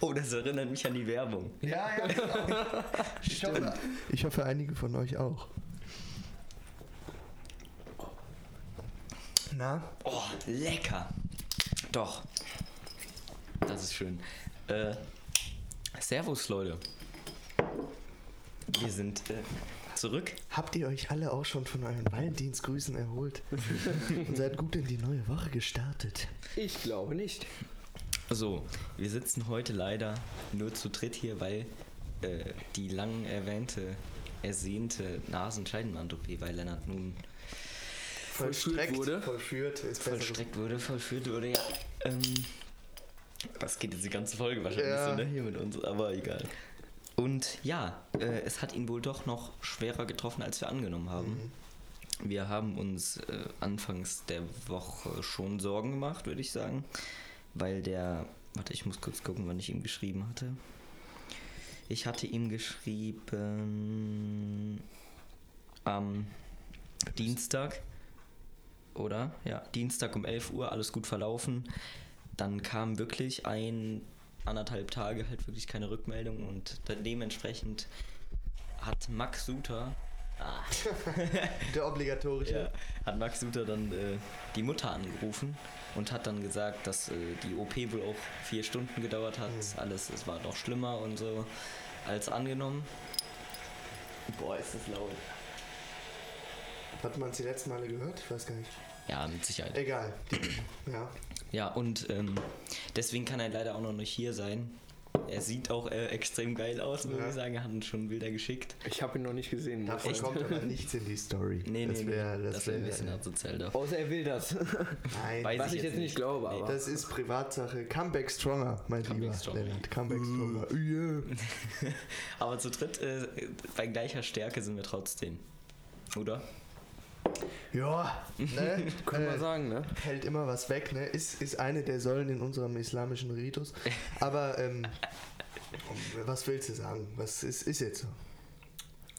Oh, das erinnert mich an die Werbung. Ja, ja, genau. ich, hoffe, ich hoffe, einige von euch auch. Na? Oh, lecker. Doch. Das ist schön. Äh, servus, Leute. Wir sind äh, zurück. Habt ihr euch alle auch schon von euren Valentinsgrüßen erholt? Und seid gut in die neue Woche gestartet? Ich glaube nicht. So, wir sitzen heute leider nur zu dritt hier, weil äh, die lang erwähnte, ersehnte Nasenscheidenwand-OP bei Lennart nun Vollstreckt wurde. Vollführt ist vollstreckt wurde, vollführt wurde, ja. Ähm, das geht jetzt die ganze Folge wahrscheinlich Ja. so ne, hier mit uns, aber egal. Und ja, äh, es hat ihn wohl doch noch schwerer getroffen, als wir angenommen haben. Wir haben uns äh, anfangs der Woche schon Sorgen gemacht, würde ich sagen. Weil der. Warte, ich muss kurz gucken, wann ich ihm geschrieben hatte. Ich hatte ihm geschrieben am Dienstag, oder? Ja, Dienstag um 11 Uhr, alles gut verlaufen. Dann kam wirklich ein, anderthalb Tage halt wirklich keine Rückmeldung und dementsprechend hat Max Suter, ah, Der obligatorische. ja, hat Max Suter dann äh, die Mutter angerufen und hat dann gesagt, dass äh, die OP wohl auch vier Stunden gedauert hat. Alles, es war noch schlimmer und so als angenommen. Boah, ist das laut. Hat man es die letzten Male gehört? Ich weiß gar nicht. Ja, mit Sicherheit. Egal. Ja. Ja, und ähm, deswegen kann er leider auch noch nicht hier sein. Er sieht auch äh, extrem geil aus, muss Ja. ich sagen. Er hat uns schon Bilder geschickt. Ich habe ihn noch nicht gesehen. Davon ich kommt aber nichts in die Story. Nee, das nee, wär, nee. Das Das wäre ein wär- bisschen asozial sagen. Außer er will das. Nein, Weiß Was ich jetzt nicht glaube, aber. das ist Privatsache. Comeback stronger, mein Comeback lieber stronger. Lennart. Comeback stronger. Yeah. Aber zu dritt, äh, bei gleicher Stärke sind wir trotzdem. Oder? Ja, ne? Kann äh, man sagen, ne? hält immer was weg, ne? Ist, ist eine der Säulen in unserem islamischen Ritus. Aber ähm, was willst du sagen? Was ist, ist jetzt so?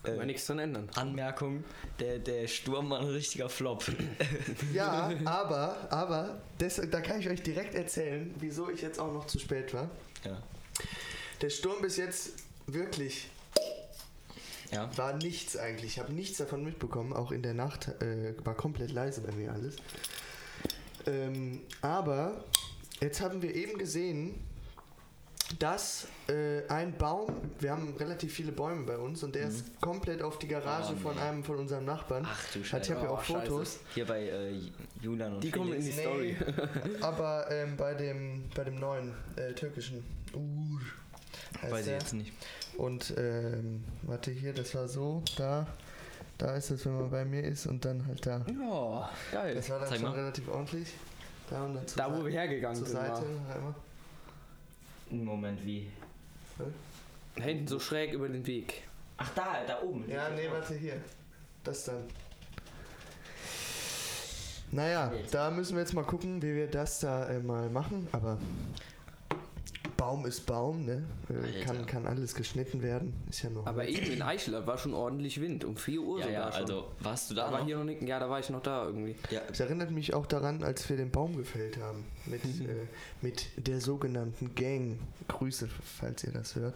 Kann man nichts dran ändern. Anmerkung, der, der Sturm war ein richtiger Flop. Ja, aber, aber, das, da kann ich euch direkt erzählen, wieso ich jetzt auch noch zu spät war. ja. Der Sturm bis jetzt wirklich Ja. war nichts eigentlich. Ich habe nichts davon mitbekommen. Auch in der Nacht äh, war komplett leise bei mir alles. Ähm, aber jetzt haben wir eben gesehen, dass äh, ein Baum, wir haben relativ viele Bäume bei uns und der ist komplett auf die Garage Oh, von nee. einem von unseren Nachbarn. Ach du Ich Scheiße. habe ja Oh, auch Scheiße. Fotos. Hier bei äh, Julian und Die kommen in die Felix. Story. aber ähm, bei dem bei dem neuen äh, türkischen uh, Weiß ich jetzt nicht. Und ähm, warte hier, das war so, da, da ist es, wenn man bei mir ist und dann halt da. Ja, geil. Das war dann Zeig schon mal. relativ ordentlich. Da und dann zur Da, wo Seite- wir hergegangen zur sind. Seite War. einmal. Moment, wie? Da hinten so schräg über den Weg. Ach, da, da oben. Ja, nee, warte hier. Das dann. Naja, da müssen wir jetzt mal gucken, wie wir das da äh, mal machen. Aber Baum ist Baum, ne? Äh, kann, kann alles geschnitten werden. Ist ja noch. Aber eben in Eichel war schon ordentlich Wind. Um 4 Uhr Ja, sogar ja, schon. also warst du da, da war noch? hier noch nicht. Ja, da war ich noch da irgendwie. Ja, Es erinnert mich auch daran, als wir den Baum gefällt haben. Mit, äh, mit der sogenannten Gang. Grüße, falls ihr das hört.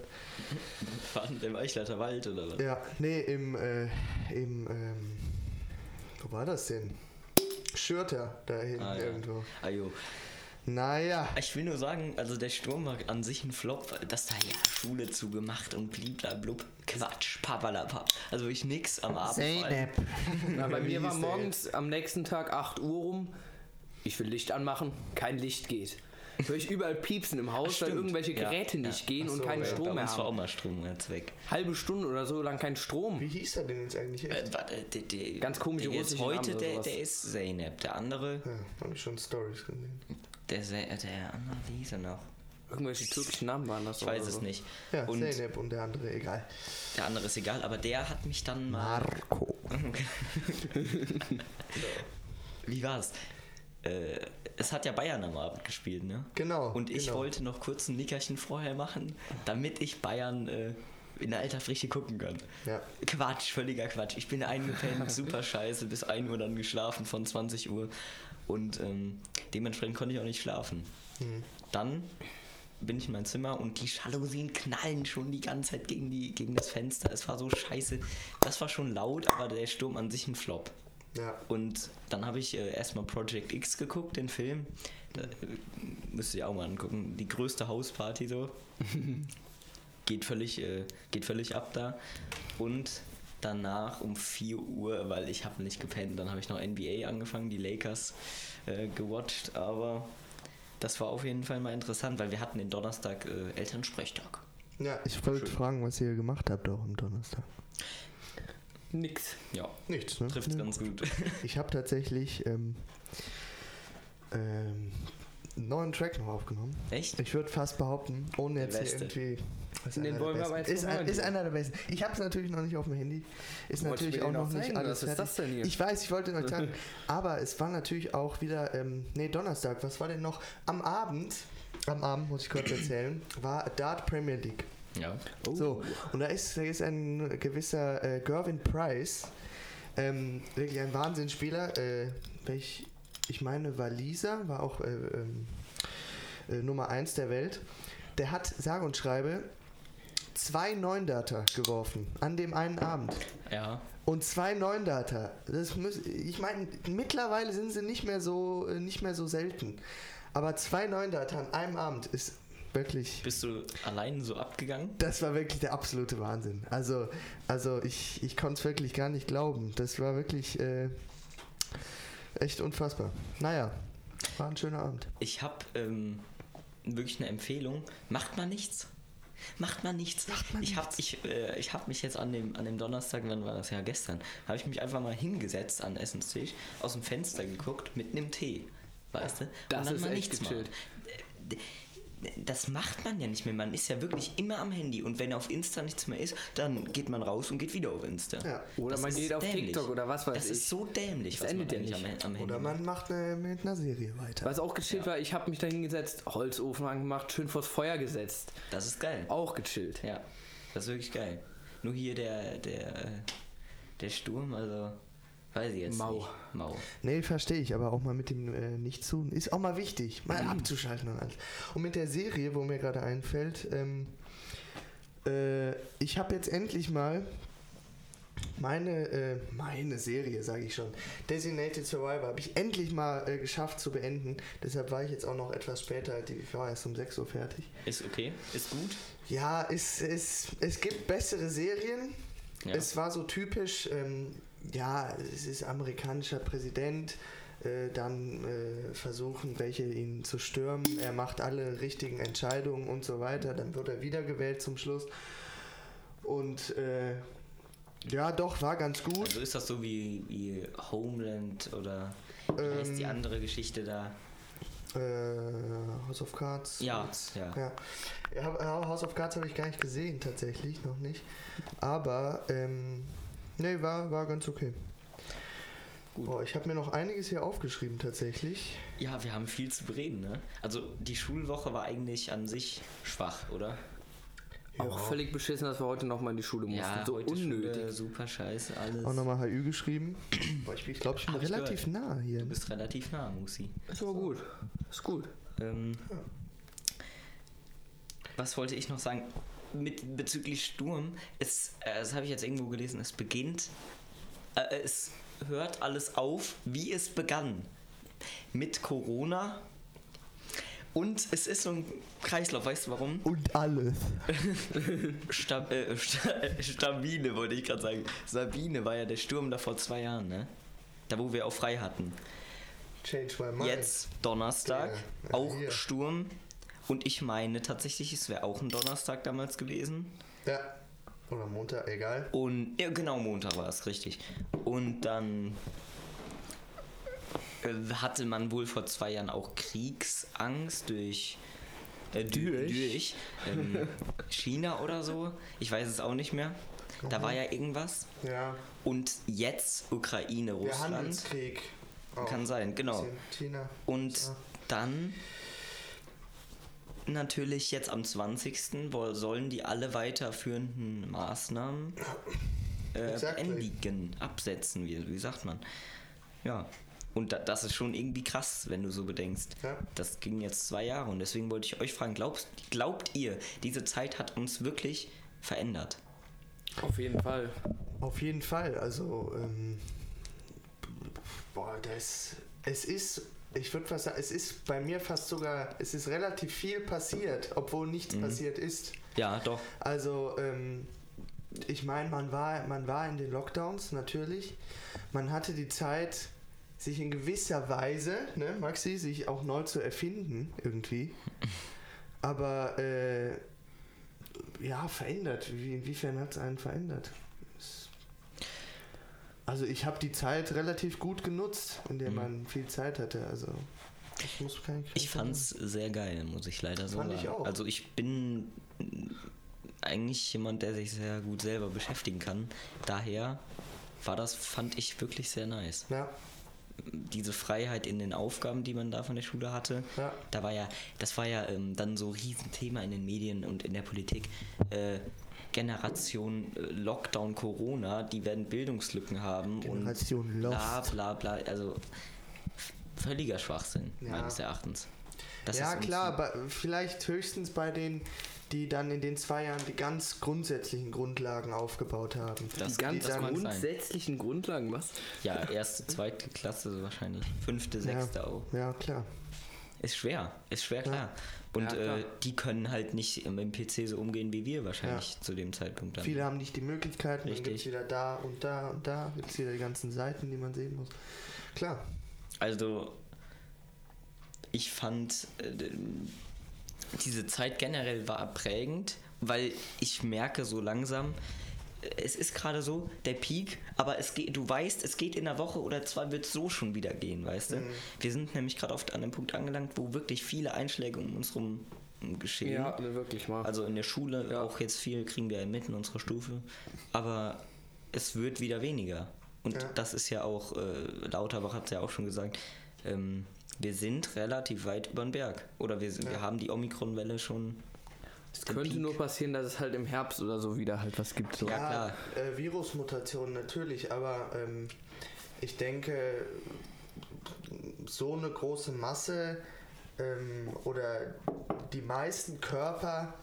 war in dem Eichleiter Wald oder was? Ja, nee, im, äh, im, ähm, wo war das denn? Schürter, da hinten Ah, ja. irgendwo. Ajo. Naja, Ich will nur sagen, also der Sturm war an sich ein Flop, dass da ja Schule zugemacht und bliblablub. Quatsch, papalapap. Also ich nix am Abend. allem. Na, bei Wie mir war morgens am nächsten Tag 8 Uhr rum. Ich will Licht anmachen, kein Licht geht. Höre ich überall piepsen im Haus, weil irgendwelche Ja, Geräte ja. nicht gehen Ach und so, keinen ja. Bei Strom mehr uns war auch haben. mal Strom jetzt weg. Halbe Stunde oder so lang kein Strom. wie hieß er denn jetzt eigentlich? Echt? Äh, warte, der, der, Ganz komische der russische heute, der, der ist Zeynep. Der andere, Ja, habe ich schon Stories gesehen. Der, äh, der andere, wie hieß er noch? Irgendwelche türkischen Namen waren das Ich weiß oder es so. nicht. Ja, und Zeynep und der andere, egal. der andere ist egal, aber der hat mich dann mal. Marco. Wie war's? Äh, es hat ja Bayern am Abend gespielt, ne? Genau, Und ich genau. wollte noch kurz ein Nickerchen vorher machen, damit ich Bayern äh, in alter Frische gucken kann. Ja. Quatsch, völliger Quatsch. Ich bin eingepennt, super scheiße, bis 1 Uhr dann geschlafen von 20 Uhr. Und ähm, dementsprechend konnte ich auch nicht schlafen. Mhm. Dann bin ich in mein Zimmer und die Jalousien knallen schon die ganze Zeit gegen, die, gegen das Fenster. Es war so scheiße. Das war schon laut, aber der Sturm an sich ein Flop. Ja. Und dann habe ich äh, erstmal Project X geguckt, den Film. Da, äh, müsst ihr auch mal angucken. Die größte Hausparty so. geht, völlig, äh, geht völlig ab da. Und danach um 4 Uhr, weil ich habe nicht gepennt, dann habe ich noch NBA angefangen, die Lakers äh, gewatcht. Aber das war auf jeden Fall mal interessant, weil wir hatten den Donnerstag äh, Elternsprechtag. Ja, ich wollte Schön. fragen, was ihr gemacht habt auch am Donnerstag. Nix. Ja, Nichts, ne? trifft Ja. ganz gut. Ich habe tatsächlich ähm, ähm, einen neuen Track noch aufgenommen. Echt? Ich würde fast behaupten, ohne jetzt hier irgendwie. ist Den wollen wir aber jetzt ist, ein, ist einer der besten. Ich habe es natürlich noch nicht auf dem Handy. Ist Du wolltest natürlich auch noch auch nicht zeigen, alles was ist das denn hier? Ich weiß, ich wollte euch sagen. aber es war natürlich auch wieder, ähm, nee, Donnerstag, was war denn noch? Am Abend, am Abend muss ich kurz erzählen, war Dart Premier League. Ja. So, und da ist, da ist ein gewisser äh, Gervin Price, ähm, wirklich ein Wahnsinnsspieler, äh, welch, ich meine, Waliser, war auch äh, ähm, äh, Nummer 1 der Welt. Der hat, sage und schreibe, zwei Neundata geworfen an dem einen Abend. Ja. Und zwei Neundata. Das ich meine, mittlerweile sind sie nicht mehr so, äh, nicht mehr so selten. Aber zwei Neundata an einem Abend ist wirklich. Bist du allein so abgegangen? Das war wirklich der absolute Wahnsinn. Also, also ich, ich konnte es wirklich gar nicht glauben. Das war wirklich äh, echt unfassbar. Naja, war ein schöner Abend. Ich habe ähm, wirklich eine Empfehlung. Macht mal nichts. Macht mal nichts. Macht mal ich habe nichts. ich, äh, ich hab mich jetzt an dem, an dem Donnerstag, wann war das ja gestern, habe ich mich einfach mal hingesetzt an den Essenstisch, aus dem Fenster geguckt mit einem Tee. Weißt du? Das ist echt gechillt. machen. Das macht man ja nicht mehr. Man ist ja wirklich immer am Handy. Und wenn auf Insta nichts mehr ist, dann geht man raus und geht wieder auf Insta. Ja. Oder Das man geht auf dämlich. TikTok oder was weiß Das ich. ist so dämlich, Das was man endet ja eigentlich nicht. am, am Handy Oder man macht eine, mit einer Serie weiter. Was auch gechillt war, ich habe mich da hingesetzt, Holzofen angemacht, schön vors Feuer gesetzt. Das ist geil. Auch gechillt. Ja, das ist wirklich geil. Nur hier der, der, äh, der Sturm, also weiß ich jetzt Mau. nicht. Mau. Nee, verstehe ich, aber auch mal mit dem äh, Nicht-Tun ist auch mal wichtig, mal abzuschalten und alles. Und mit der Serie, wo mir gerade einfällt, ähm, äh, ich habe jetzt endlich mal meine, äh, meine Serie, sage ich schon, Designated Survivor, habe ich endlich mal äh, geschafft zu beenden. Deshalb war ich jetzt auch noch etwas später, die- ich war erst um 6 Uhr fertig. Ist okay, ist gut. Ja, es, es, es gibt bessere Serien. Ja. Es war so typisch, ähm, ja, es ist amerikanischer Präsident, äh, dann äh, versuchen welche ihn zu stürmen, er macht alle richtigen Entscheidungen und so weiter, dann wird er wiedergewählt zum Schluss. Und äh, ja, doch, war ganz gut. Also ist das so wie, wie Homeland oder wie heißt die Ähm, andere Geschichte da? Äh, House of Cards. Ja. Ja. ja, House of Cards habe ich gar nicht gesehen, tatsächlich, noch nicht. Aber, ähm, nee, war, war ganz okay. Gut. Boah, ich habe mir noch einiges hier aufgeschrieben, tatsächlich. Ja, wir haben viel zu bereden, ne? Also die Schulwoche war eigentlich an sich schwach, oder? Auch völlig beschissen, dass wir heute nochmal in die Schule mussten. Ja, so heute unnötig. Schule, super scheiße, alles. Auch nochmal HÜ geschrieben. Boah, ich glaube, ich bin Hab ich relativ nah hier. Du bist relativ nah, Musi. Ist aber gut. Ist gut. Ähm, was wollte ich noch sagen? Mit, bezüglich Sturm, es, äh, das habe ich jetzt irgendwo gelesen, es beginnt, äh, es hört alles auf, wie es begann. Mit Corona. Und es ist so ein Kreislauf, weißt du warum? Und alles. Stab äh, Sta Stabile wollte ich gerade sagen. Sabine war ja der Sturm da vor zwei Jahren, ne? Da wo wir auch frei hatten. Change my mind. Jetzt Donnerstag, Ja, ja, auch hier. Sturm. Und ich meine tatsächlich, es wäre auch ein Donnerstag damals gewesen. Ja. Oder Montag, egal. Und ja, genau, Montag war es, richtig. Und dann äh, hatte man wohl vor zwei Jahren auch Kriegsangst durch, äh, Durch? durch ähm, China oder so. Ich weiß es auch nicht mehr. Da war ja irgendwas. Ja. Und jetzt Ukraine, Der Russland. Handelskrieg. Auch. Kann sein, genau. China. Und Ja. dann natürlich jetzt am 20. wo- sollen die alle weiterführenden Maßnahmen äh, Exactly. beendigen, absetzen, wie, wie sagt man. Ja. Und da, das ist schon irgendwie krass, wenn du so bedenkst. Ja. Das ging jetzt zwei Jahre und deswegen wollte ich euch fragen, glaubst, glaubt ihr, diese Zeit hat uns wirklich verändert? Auf jeden Fall. Auf jeden Fall. Also, ähm, boah, das, es ist, ich würde fast sagen, es ist bei mir fast sogar, es ist relativ viel passiert, obwohl nichts passiert ist. Ja, doch. Also, ähm, ich meine, man war, man war in den Lockdowns natürlich. Man hatte die Zeit, sich in gewisser Weise, ne, Maxi, sich auch neu zu erfinden, irgendwie. Aber, äh, ja, verändert. Wie, inwiefern hat es einen verändert? Also, ich habe die Zeit relativ gut genutzt, in der Mhm. man viel Zeit hatte. Also, ich muss kein Ich fand's sehr geil, muss ich leider so Fand sagen. ich auch. Also ich bin eigentlich jemand, der sich sehr gut selber beschäftigen kann. Daher war das, fand ich wirklich sehr nice. Ja, Diese Freiheit in den Aufgaben, die man da von der Schule hatte, Ja. da war ja, das war ja ähm, dann so ein Riesenthema in den Medien und in der Politik. Äh, Generation äh, Lockdown Corona, die werden Bildungslücken haben Generation und bla Lost. bla bla. Also völliger Schwachsinn, Ja. meines Erachtens. Das ja klar, aber vielleicht höchstens bei denen, die dann in den zwei Jahren die ganz grundsätzlichen Grundlagen aufgebaut haben. Das- Die ganz mag sein. grundsätzlichen Grundlagen, was? Ja, erste, zweite Klasse so wahrscheinlich. Fünfte, ja, sechste auch. ja, klar. Ist schwer, ist schwer, klar. Und Ja. Äh, die können halt nicht mit dem PC so umgehen wie wir wahrscheinlich zu dem Zeitpunkt dann. Viele haben nicht die Möglichkeiten, dann Richtig. gibt es wieder da und da und da, gibt es wieder die ganzen Seiten, die man sehen muss. Klar. Also, ich fand, äh, diese Zeit generell war prägend, weil ich merke so langsam, es ist gerade so der Peak, aber es geht, du weißt, es geht in einer Woche oder zwei wird es so schon wieder gehen, weißt du? Wir sind nämlich gerade oft an einem Punkt angelangt, wo wirklich viele Einschläge um uns rum geschehen. Ja, ne, wirklich mal. Also in der Schule Ja. auch jetzt viel kriegen wir mit in unserer Stufe. Aber es wird wieder weniger. Und Ja. das ist ja auch, äh, Lauterbach hat es ja auch schon gesagt, ähm, wir sind relativ weit über den Berg. Oder wir, sind- wir Ja. haben die Omikron-Welle schon. Es könnte Peak. nur passieren, dass es halt im Herbst oder so wieder halt was gibt. So. Ja, klar. Äh, Virusmutationen natürlich, aber ähm, ich denke, so eine große Masse ähm, oder die meisten Körper,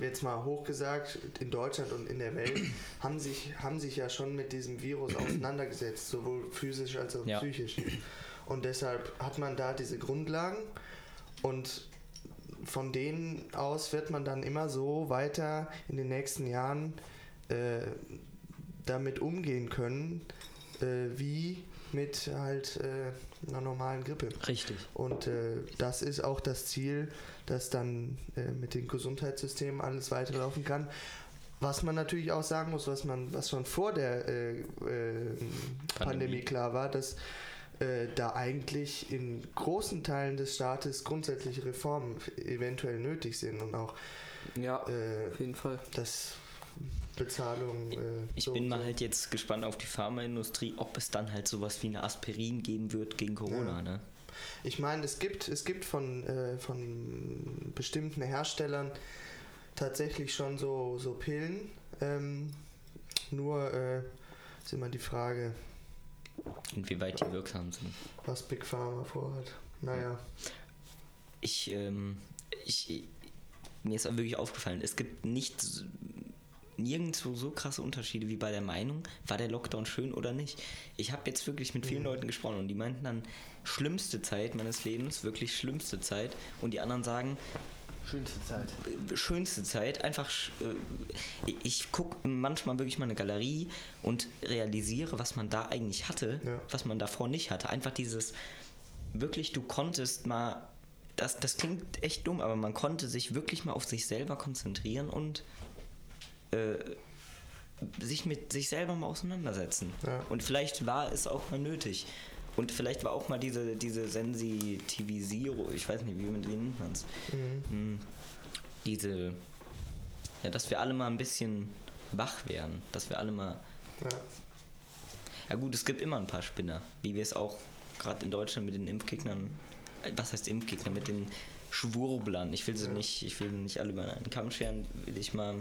jetzt mal hochgesagt, in Deutschland und in der Welt, haben sich, haben sich ja schon mit diesem Virus auseinandergesetzt, sowohl physisch als auch Ja. psychisch. Und deshalb hat man da diese Grundlagen und von denen aus wird man dann immer so weiter in den nächsten Jahren äh, damit umgehen können, äh, wie mit halt äh, einer normalen Grippe. Richtig. Und äh, das ist auch das Ziel, dass dann äh, mit dem Gesundheitssystem alles weiterlaufen kann. Was man natürlich auch sagen muss, was man, was schon vor der äh, äh, Pandemie klar war, dass äh, da eigentlich in großen Teilen des Staates grundsätzliche Reformen eventuell nötig sind und auch Ja, äh, auf jeden Fall. dass Bezahlung. Äh, Ich so bin mal so. halt jetzt gespannt auf die Pharmaindustrie, ob es dann halt sowas wie eine Aspirin geben wird gegen Corona, Ja. ne? Ich meine, es gibt, es gibt von, äh, von bestimmten Herstellern tatsächlich schon so, so Pillen. Ähm, nur äh, ist immer die Frage, Inwieweit die wirksam sind. was Big Pharma vorhat. Naja, Ich, ähm, ich, mir ist wirklich aufgefallen, es gibt nicht nirgendwo so krasse Unterschiede wie bei der Meinung, war der Lockdown schön oder nicht. Ich habe jetzt wirklich mit vielen Leuten gesprochen und die meinten dann, schlimmste Zeit meines Lebens, wirklich schlimmste Zeit. Und die anderen sagen, Schönste Zeit. schönste Zeit. Einfach, äh, ich gucke manchmal wirklich mal eine Galerie und realisiere, was man da eigentlich hatte, Ja. was man davor nicht hatte. Einfach dieses, wirklich, du konntest mal, das, das klingt echt dumm, aber man konnte sich wirklich mal auf sich selber konzentrieren und äh, sich mit sich selber mal auseinandersetzen. Ja. Und vielleicht war es auch mal nötig. Und vielleicht war auch mal diese, diese Sensitivisierung, ich weiß nicht, wie, wie nennt man es? Hm, Diese, ja, dass wir alle mal ein bisschen wach werden, dass wir alle mal, ja. ja gut, es gibt immer ein paar Spinner, wie wir es auch gerade in Deutschland mit den Impfgegnern, äh, was heißt Impfgegner, mit den Schwurblern, ich will sie Ja. nicht, ich will nicht alle über einen Kamm scheren, will ich mal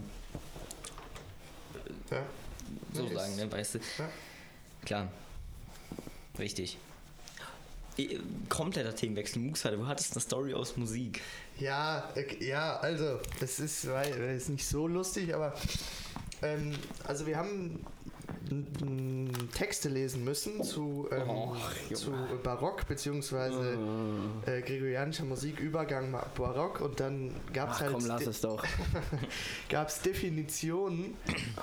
ja. so Ja, sagen, ne, weißt du? Ja. Klar. Richtig. Eh, kompletter Themenwechsel. Muxa, du hattest eine Story aus Musik. Ja, äh, ja, also, das ist, weil, äh, ist nicht so lustig, aber ähm, also wir haben Texte lesen müssen zu, ähm, Junge. zu Barock beziehungsweise äh, gregorianischer Musik, Übergang Barock und dann gab es halt komm, lass es doch. gab's Definitionen,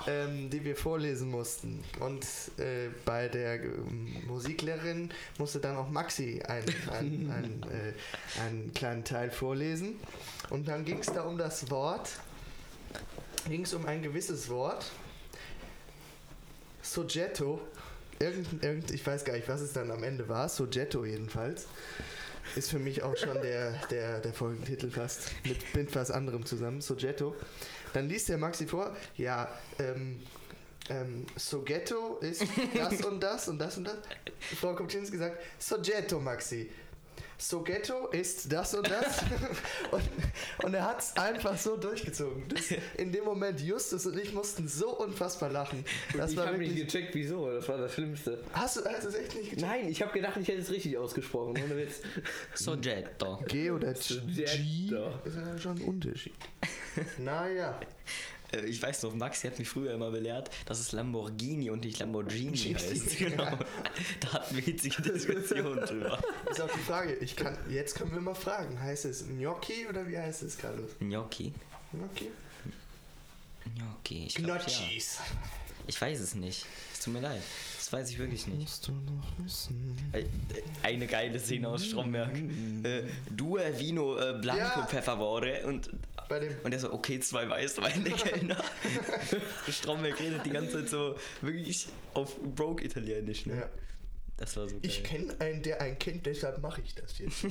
ähm, die wir vorlesen mussten. Und äh, bei der ähm, Musiklehrerin musste dann auch Maxi ein, ein, ein, äh, einen kleinen Teil vorlesen. Und dann ging es da um das Wort, ging es um ein gewisses Wort. Soggetto. Irgend, irgend, ich weiß gar nicht, was es dann am Ende war. Soggetto jedenfalls. Ist für mich auch schon der, der, der Folgentitel fast. Mit, mit was anderem zusammen. Soggetto. Dann liest der Maxi vor. Ja, ähm, ähm, Soggetto ist das und das und das und das. Frau Kopczynski sagt, Soggetto, Maxi. Soggetto ist das und das. und, und er hat es einfach so durchgezogen. Das, in dem Moment, Justus und ich mussten so unfassbar lachen. Das ich habe nicht gecheckt, wieso. Das war das Schlimmste. Hast du, hast du es echt nicht gecheckt? Nein, ich habe gedacht, ich hätte es richtig ausgesprochen. Ohne Witz. Soggetto. G oder G ist ja schon ein Unterschied. naja. Äh, Ich weiß noch, Maxi hat mich früher immer belehrt, dass es Lamborghini und nicht Lamborghini heißt. Genau. Da hatten wir hitzige Diskussionen drüber. Ist auch die Frage, ich kann, jetzt können wir mal fragen, heißt es Gnocchi oder wie heißt es, Carlos? Gnocchi? Gnocchi? Gnocchi. Ich, glaub, ja. Gnocchis. ich weiß es nicht. Es tut mir leid. Das weiß ich wirklich nicht. Musst du noch wissen. Äh, Eine geile Szene aus Stromberg. Äh, Due Vino äh, Blanco Ja. Pfefferwore und Bei dem und er so, okay, zwei Weißweine, Kellner. Stromberg redet die ganze Zeit so wirklich auf Broke Italienisch, ne? Ja. Das war so geil. Ich kenne einen, der einen kennt, deshalb mache ich das jetzt.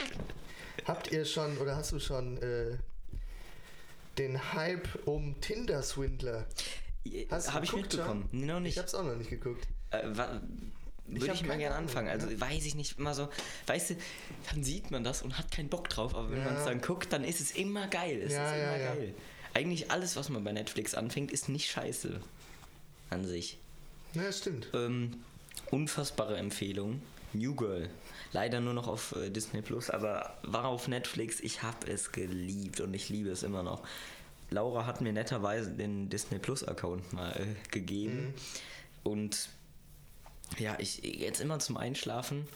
Habt ihr schon oder hast du schon äh, den Hype um Tinder-Swindler? Hast du Habe ich mitbekommen. schon? Noch Ich nicht. hab's auch noch nicht geguckt. Äh, wa- würde hab ich, mal gerne anfangen. Also ja. weiß ich nicht immer so, weißt du, dann sieht man das und hat keinen Bock drauf, aber wenn Ja. man es dann guckt, dann ist es immer geil. Es Ja, ist ja, immer ja. geil. Eigentlich alles, was man bei Netflix anfängt, ist nicht scheiße. An sich. Ja, stimmt. Ähm, unfassbare Empfehlung. New Girl. Leider nur noch auf äh, Disney Plus, aber war auf Netflix. Ich habe es geliebt und ich liebe es immer noch. Laura hat mir netterweise den Disney Plus Account mal äh, gegeben. Und ja, ich jetzt immer zum Einschlafen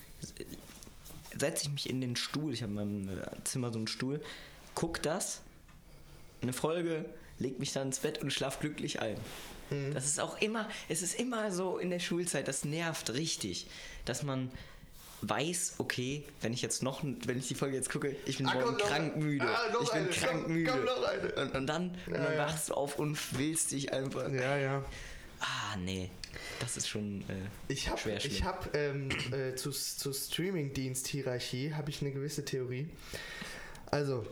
setze ich mich in den Stuhl. Ich habe in meinem äh, Zimmer so einen Stuhl. Guck das, eine Folge, leg mich dann ins Bett und schlaf glücklich ein. Das ist auch immer, es ist immer so in der Schulzeit, das nervt richtig, dass man weiß, okay, wenn ich jetzt noch, wenn ich die Folge jetzt gucke, ich bin Ah, morgen krank müde. ah, ich bin eine, krank komm, müde. komm, noch eine. Und, und dann, und Ja, dann ja. wachst du auf und willst dich einfach. Ja, ja. Ah, nee. Das ist schon äh, Ich habe schwer schlimm. ich hab, ähm, äh, zu, zu Streaming-Dienst-Hierarchie habe ich eine gewisse Theorie. Also,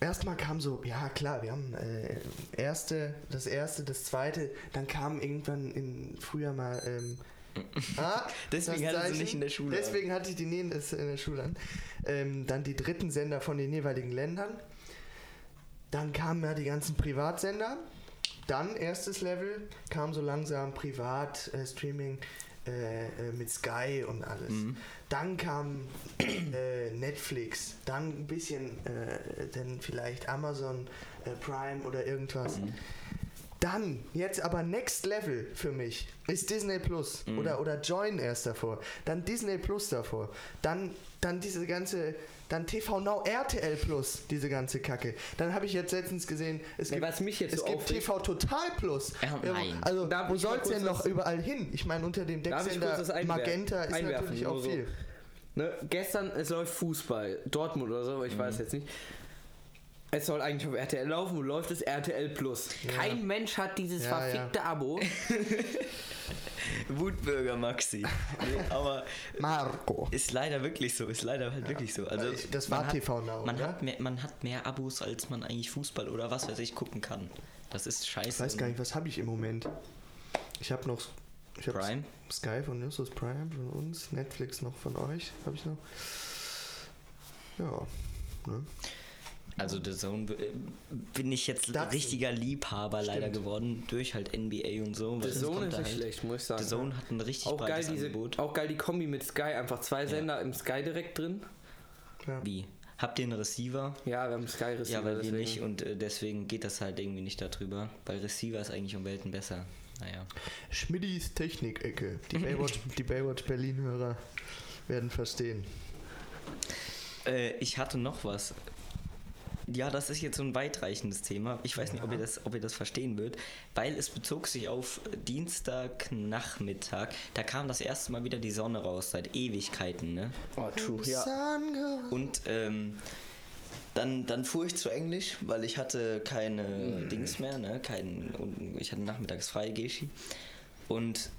erstmal kam so, ja klar, wir haben äh, erste, das erste, das zweite, dann kam irgendwann im Frühjahr mal. Ähm, ah, Deswegen du Zeichen. nicht in der Schule an. Deswegen hatte ich die nie in, in der Schule an. Ähm, dann die dritten Sender von den jeweiligen Ländern. Dann kamen ja die ganzen Privatsender. Dann erstes Level kam so langsam Privat-Streaming äh, äh, mit Sky und alles. Dann kam äh, Netflix. Dann ein bisschen äh, dann vielleicht Amazon äh, Prime oder irgendwas. Dann, jetzt aber Next Level für mich, ist Disney Plus. Oder, oder Join erst davor. Dann Disney Plus davor. Dann, dann diese ganze, dann TV Now RTL Plus, diese ganze Kacke. Dann habe ich jetzt letztens gesehen, es Nee, gibt, was mich jetzt es so gibt TV Total Plus. Ja, nein. Also, Darf wo soll es denn noch überall hin? Ich meine, unter dem Decksender Magenta ist natürlich auch so? viel. Ne, gestern, es läuft Fußball, Dortmund oder so, aber ich weiß Mhm. jetzt nicht. Es soll eigentlich auf RTL laufen und läuft es RTL Plus. Kein Mensch hat dieses Ja, ja. verfickte Abo. Wutbürger Maxi. Nee, aber Marco. ist leider wirklich so, ist leider halt wirklich so. Also Ich- das war hat, TV Now, Man oder? hat, mehr, man hat mehr Abos, als man eigentlich Fußball oder was weiß ich gucken kann. Das ist scheiße. Ich weiß gar nicht, was habe ich im Moment? Ich habe noch ich hab Prime? Sky von Justus Prime von uns, Netflix noch von euch, habe ich noch. Ja. Ne? Also The Zone äh, bin ich jetzt Datsen. richtiger Liebhaber leider Stimmt. geworden durch halt NBA und so. The das Zone ist da nicht halt. schlecht, muss ich sagen. The Zone hat ein richtig auch geil, diese, Angebot. auch geil die Kombi mit Sky, einfach zwei Sender im Sky direkt drin. Ja. Wie? Habt ihr einen Receiver? Ja, wir haben Sky Receiver. Ja, weil wir nicht und äh, deswegen geht das halt irgendwie nicht darüber, weil Receiver ist eigentlich um Welten besser. Naja. Schmidis Technik-Ecke. Die Baywatch, die Baywatch Berlin-Hörer werden verstehen. Äh, ich hatte noch was. Ja, das ist jetzt so ein weitreichendes Thema. Ich weiß nicht, ob ihr, das, ob ihr das verstehen würdet, weil es bezog sich auf Dienstagnachmittag. Da kam das erste Mal wieder die Sonne raus, seit Ewigkeiten, ne? Oh, true. Ja. Und ähm, dann, dann fuhr ich zu Englisch, weil ich hatte keine Dings mehr, ne? Kein, und ich hatte nachmittags frei, Geschi. Und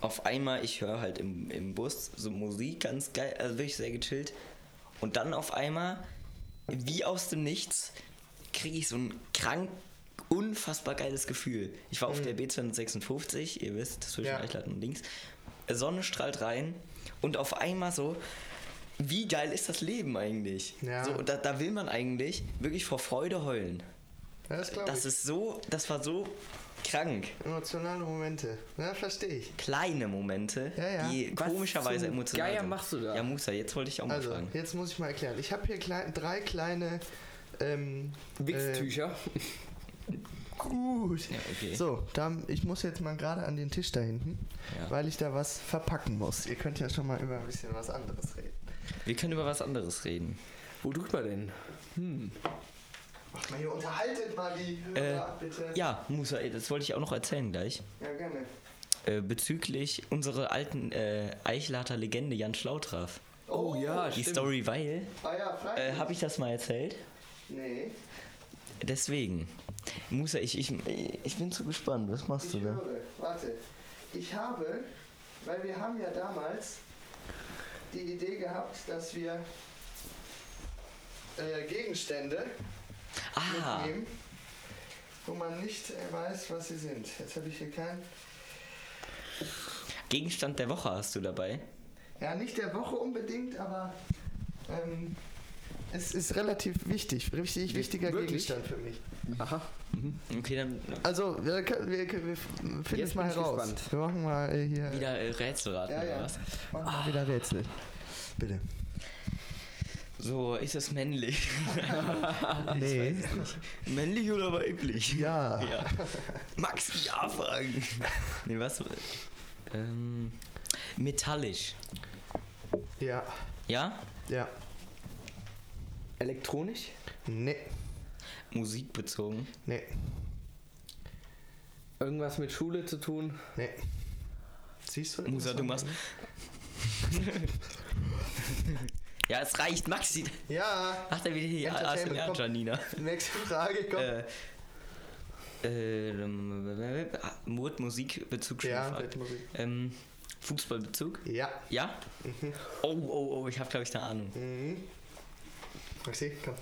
auf einmal, ich höre halt im, im Bus so Musik, ganz geil, also wirklich sehr gechillt. Und dann auf einmal, wie aus dem Nichts, kriege ich so ein krank, unfassbar geiles Gefühl. Ich war auf der B256, ihr wisst, zwischen Ja. Eichlat und links. Sonne strahlt rein und auf einmal so, wie geil ist das Leben eigentlich? Ja. So, da, da will man eigentlich wirklich vor Freude heulen. Das Das ist so, das war so krank. Emotionale Momente. Ja, verstehe ich. Kleine Momente, Ja, ja. die Was komischerweise emotional Geier sind. machst du da? Ja, Musa, jetzt wollte ich auch mal Also, fragen. jetzt muss ich mal erklären. Ich habe hier klei drei kleine. Ähm, Wichstücher. äh, gut. Ja, okay. So, da, ich muss jetzt mal gerade an den Tisch da hinten, Ja. weil ich da was verpacken muss. Ihr könnt ja schon mal über ein bisschen was anderes reden. Wir können über was anderes reden. Wo drückt man denn? Hm. Mal hier, unterhaltet mal die Äh, Hörer, bitte. Ja, Musa, das wollte ich auch noch erzählen gleich. Ja, gerne. Äh, bezüglich unserer alten äh, Eichlater Legende Jan Schlautraf. Oh, ja, Die stimmt. Story, weil, Ah ja, äh, habe ich das mal erzählt? Nee, Deswegen. Musa, ich, ich, ich bin zu gespannt. Was machst ich du da? höre. Warte. Ich habe, weil wir haben ja damals die Idee gehabt, dass wir äh, Gegenstände Ah, mitnehmen, wo man nicht äh, weiß, was sie sind. Jetzt habe ich hier keinen. Gegenstand der Woche hast du dabei. Ja, nicht der Woche unbedingt, aber ähm, es ist relativ wichtig, richtig wichtiger Wirklich? Gegenstand für mich. Aha. Okay, dann Also, wir, können- wir, wir finden es mal heraus. gespannt. Wir machen mal äh, hier. wieder äh, Rätselraten ja, oder ja. was? Machen mal wieder Rätsel. Bitte. So, ist es männlich? Nee. männlich oder weiblich? Ja. ja. Max, ja fragen. nee, was? Ähm, metallisch. Ja. Ja? Ja. Elektronisch? Nee. Musikbezogen. Nee. Irgendwas mit Schule zu tun? Nee. Siehst du? Musa, du machst. ja, es reicht. Maxi. Ja. Macht er wieder die Entertainment, ASMR. Janina. Nächste Frage, komm. Äh, äh, Mut, Musikbezug schon ja, Musik. Ähm, Fußballbezug? Ja. Ja? Oh, oh, oh, ich habe, glaube ich, eine Ahnung. Mhm. Maxi, komm.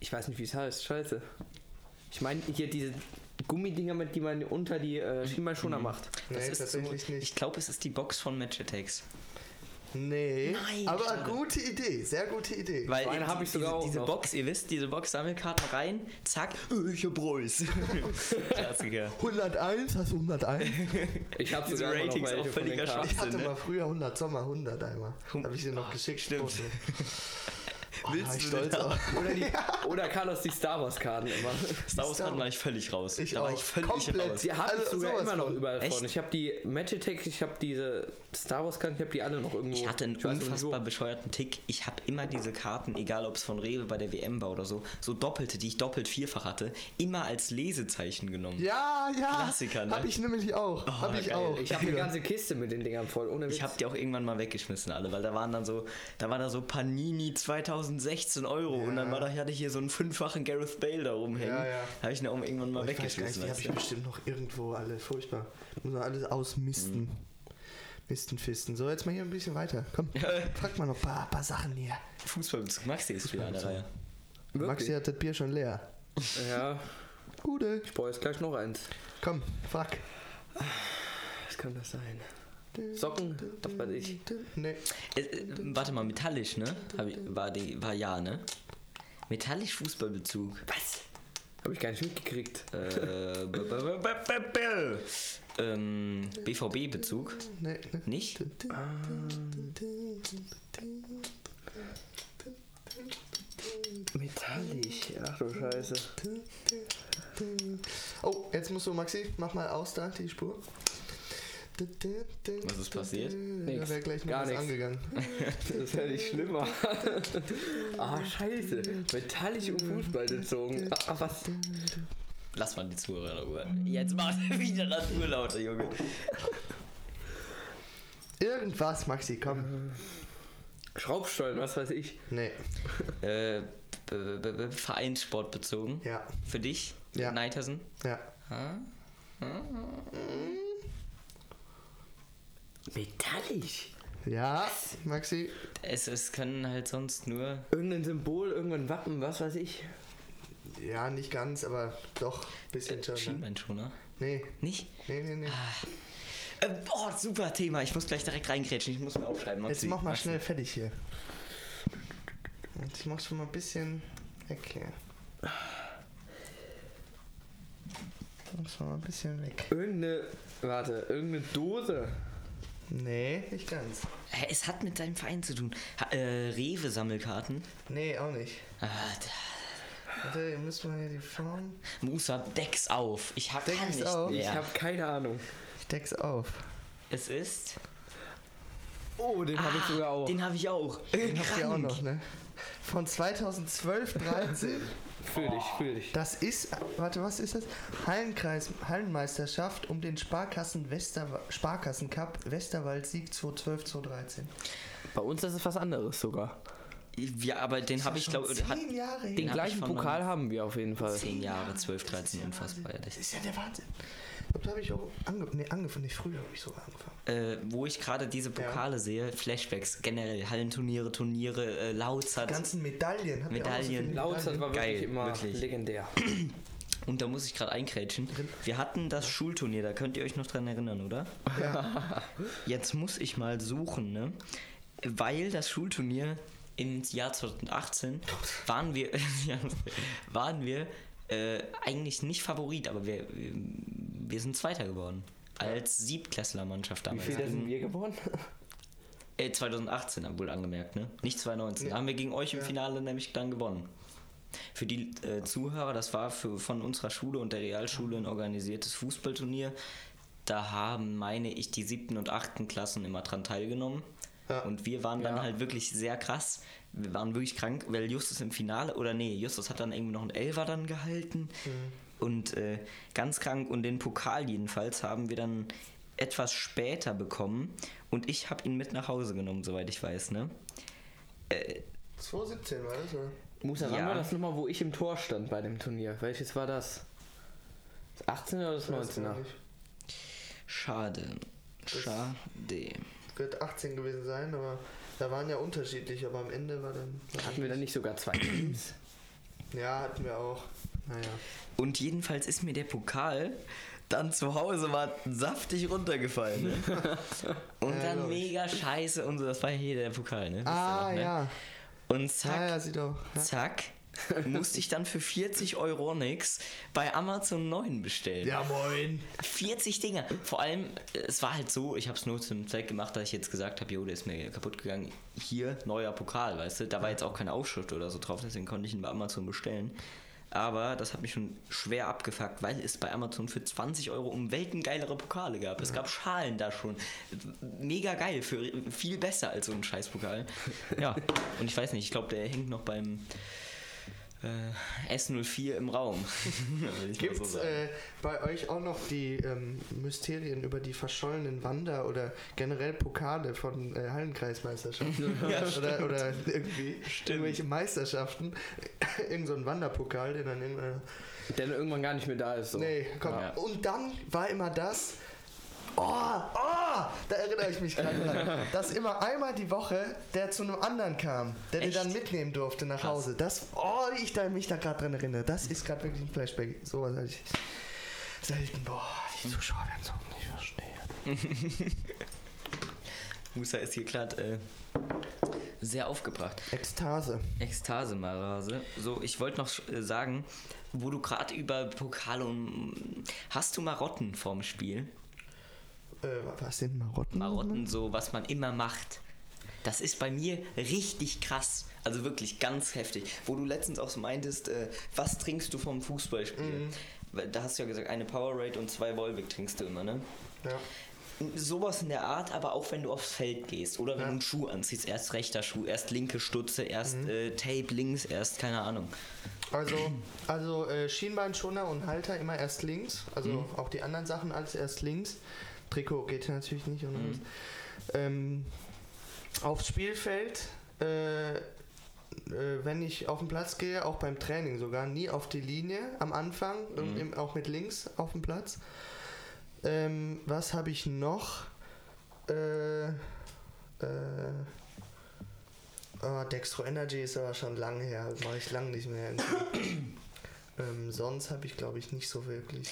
Ich weiß nicht, wie es heißt. Scheiße. Ich meine, hier diese Gummidinger, mit die man unter die äh, Schienbeinschoner macht. Nee, Das ist tatsächlich so, nicht. Ich glaube, es ist die Box von Match Attacks. Nee. Nein, aber schade. gute Idee, sehr gute Idee. Weil So eine die- hab ich sogar diese, auch diese noch. Box, ihr wisst, diese Box Sammelkarten rein, zack, äh, ich hab Reus. Klassiker. 101, hast du 101? Ich habe Diese sogar Ratings auch völliger Karten. Ich hatte ne? mal früher 100 Sommer 100 einmal. Habe ich dir noch geschickt. stimmt. Oh, Willst ich du stolz auf. Oder, die, oder Carlos die Star Wars Karten immer. Star Wars Star- war ich völlig raus. Ich da war auch. ich völlig Komplett. raus. Die habe ich Also sogar sowas immer noch überall Echt? von. Ich habe die Magitech, ich habe diese Star Wars Karten, ich habe die alle noch irgendwo. Ich hatte einen nicht unfassbar bescheuerten Tick. Ich habe immer diese Karten, egal ob es von Rewe bei der WM war oder so, so doppelte, die ich doppelt vierfach hatte, immer als Lesezeichen genommen. Ja, ja. Klassiker, ne? Hab ich nämlich auch. hab ich geil. auch. Ich habe eine ganze Kiste mit den Dingern voll, ohne Witz. Ich habe die auch irgendwann mal weggeschmissen alle, weil da waren dann so, da war da so Panini 2016 Euro und dann war da, hatte ich hier so einen fünffachen Gareth Bale da rumhängen. Ja, ja. Habe ich ihn auch irgendwann mal Oh, weggeschmissen. die habe ich bestimmt noch irgendwo alle. Furchtbar. Muss man alles ausmisten. Mhm. Misten, fisten. So, jetzt mal hier ein bisschen weiter. Komm, frag mal noch ein paar, paar Sachen hier. Fußballbezug. Maxi ist wieder an der Reihe. Maxi hat das Bier schon leer. Ja, Gute. ich brauche jetzt gleich noch eins. Komm, frag. Was kann das sein? Socken, das weiß ich. Nee. Äh, äh, warte mal, metallisch, ne? Hab ich, war, die, war ja, ne? Metallisch Fußballbezug. Was? Habe ich gar nicht mitgekriegt. Äh, ähm, BVB-Bezug. Nee, nee. Nicht? Metallisch, ach du Scheiße. Oh, jetzt musst du, Maxi, mach mal aus da, die Spur. Was ist passiert? Da Nix. wäre gleich noch Gar was angegangen. Das wäre nicht schlimmer. ah, scheiße. Metallisch um Fußball gezogen. Ach, was? Lass mal die Zuhörer Ruhe. Jetzt macht er wieder Naturlaute, Junge. Irgendwas, Maxi, komm. Schraubstollen, was weiß ich. Nee. Äh, b- b- b- Vereinssport bezogen. Ja, Für dich? Ja. Neitersen? ja. Ha? Metallisch? Ja, Maxi. Es, es können halt sonst nur. Irgendein Symbol, irgendein Wappen, was weiß ich. Ja, nicht ganz, aber doch, bisschen schon. Ne? Schienbeinschoner? Nee, Nicht? nee, nee, nee. Äh, oh, super Thema. Ich muss gleich direkt reingrätschen. Ich muss mir aufschreiben. Jetzt Maxi, mach mal Maxi. schnell fertig hier. Und ich mach schon mal ein bisschen weg hier. Mach schon mal ein bisschen weg. Irgendeine, warte, irgendeine Dose. Nee, nicht ganz. Hä, Es hat mit deinem Verein zu tun. Ha, äh, Rewe-Sammelkarten. Nee, auch nicht. Ah, Warte, ihr müsst mal hier die Form. Musa, deck's auf. Ich hab Deck's kann nicht auf. mehr. Ich habe keine Ahnung. Ich deck's auf. es ist. Oh, den habe ich sogar auch. Den habe ich auch. Den habt ihr auch noch, ne? Von 2012, 13. Fühl dich, fühl dich. Das ist, warte, was ist das? Hallenkreis, Hallenmeisterschaft um den Sparkassen Wester, Sparkassen Cup Westerwald Sieg 2012, 2013. Bei uns ist es was anderes sogar. Ja, aber den habe ich, glaube zehn Jahre Den Den her. hab gleichen ich Pokal haben wir auf jeden Fall. 10 Jahre, 12, 13, unfassbar. Ja, das, ist ja der Wahnsinn. Ich glaube, da habe ich auch ange nee, angefangen. Nicht früher habe ich sogar angefangen. äh, wo ich gerade diese Pokale sehe, Flashbacks, generell Hallenturniere, Turniere, äh, Lauts Die hat. ganzen Medaillen. so Medaillen. Laut, das war wirklich Geil, immer wirklich. legendär. Und da muss ich gerade einkrätschen. Wir hatten das Schulturnier, da könnt ihr euch noch dran erinnern, oder? Jetzt muss ich mal suchen, ne? Weil das Schulturnier im Jahr 2018 waren wir, ja, waren wir äh, eigentlich nicht Favorit, aber wir, wir, sind Zweiter geworden. Als Siebtklässlermannschaft Wie damals. viel sind wir gewonnen? Äh, 2018 haben wohl angemerkt, ne? Nicht 2019. Da haben wir gegen euch im Finale nämlich dann gewonnen. Für die äh, Zuhörer, das war für, von unserer Schule und der Realschule ein organisiertes Fußballturnier. Da haben, meine ich, die siebten und achten Klassen immer dran teilgenommen. Ja. Und wir waren dann Ja. halt wirklich sehr krass. Wir waren wirklich krank, weil Justus im Finale, oder nee, Justus hat dann irgendwie noch einen Elfer dann gehalten. Und äh, ganz krank. Und den Pokal jedenfalls haben wir dann etwas später bekommen. Und ich habe ihn mit nach Hause genommen, soweit ich weiß, ne? 2017 war das, oder? Musa, Ja. wann war das nochmal, wo ich im Tor stand bei dem Turnier? Welches war das? Das 18 oder das Ich weiß 19er? gar nicht. Schade. Schade. Wird 18 gewesen sein, aber da waren ja unterschiedlich, aber am Ende war dann. Hatten wir da nicht sogar zwei Teams? Ja, hatten wir auch. Naja. Und jedenfalls ist mir der Pokal dann zu Hause mal saftig runtergefallen. Ne? Und Ja, dann ich. mega scheiße und so. Das war hier der Pokal, ne? Ah, noch, ne? ja. Und zack, Ah, ja, doch. Ja. zack, musste ich dann für 40 Euro nix bei Amazon 9 bestellen. ja, moin. 40 Dinger. Vor allem, äh, es war halt so, ich habe es nur zum Zweck gemacht, dass ich jetzt gesagt habe, jo, der ist mir kaputt gegangen. Hier, neuer Pokal, weißt du. Da war jetzt auch keine Aufschrift oder so drauf, deswegen konnte ich ihn bei Amazon bestellen. Aber das hat mich schon schwer abgefuckt, weil es bei Amazon für 20 Euro um Welten geilere Pokale gab. Es gab Schalen da schon. Mega geil, für viel besser als so ein Scheißpokal. Ja, und ich weiß nicht, ich glaube, der hängt noch beim äh, S04 im Raum. Gibt es sagen. äh, bei euch auch noch die ähm, Mysterien über die verschollenen Wander oder generell Pokale von äh, Hallenkreismeisterschaften? oder, oder irgendwie irgendwelche Meisterschaften? Irgend so ein Wanderpokal, der dann irgendwann. Der dann irgendwann gar nicht mehr da ist. So. Nee, komm. Ja. Und dann war immer das. Oh, oh, da erinnere ich mich gerade dran. Dass immer einmal die Woche der zu einem anderen kam, der den dann mitnehmen durfte nach Krass. Hause. Das, oh, wie ich da, mich da gerade dran erinnere. Das ist gerade wirklich ein Flashback. So was hatte ich selten. Boah, die Zuschauer werden so nicht verstehen. Musa ist hier gerade äh, sehr aufgebracht. Ekstase. Ekstase, Marase. So, ich wollte noch äh, sagen, wo du gerade über Pokale und. Hast du Marotten vorm Spiel? Äh, was sind Marotten? Marotten, so was man immer macht. Das ist bei mir richtig krass. Also wirklich ganz heftig. Wo du letztens auch so meintest, äh, was trinkst du vom Fußballspiel? Weil Da hast du ja gesagt, eine Powerade und zwei Volvic trinkst du immer, ne? Ja. Sowas in der Art, aber auch wenn du aufs Feld gehst oder wenn Ja. du einen Schuh anziehst. Erst rechter Schuh, erst linke Stutze, erst äh, Tape links, erst keine Ahnung. Also, also äh, Schienbeinschoner und Halter immer erst links. Also auch die anderen Sachen alles erst links. Trikot geht natürlich nicht und alles. Ähm, aufs Spielfeld, äh, äh, wenn ich auf den Platz gehe, auch beim Training sogar, nie auf die Linie am Anfang, und im, auch mit links auf dem Platz. Ähm, was habe ich noch? Äh, äh, oh, Dextro Energy ist aber schon lange her, mache ich lange nicht mehr. ähm, sonst habe ich, glaube ich, nicht so wirklich.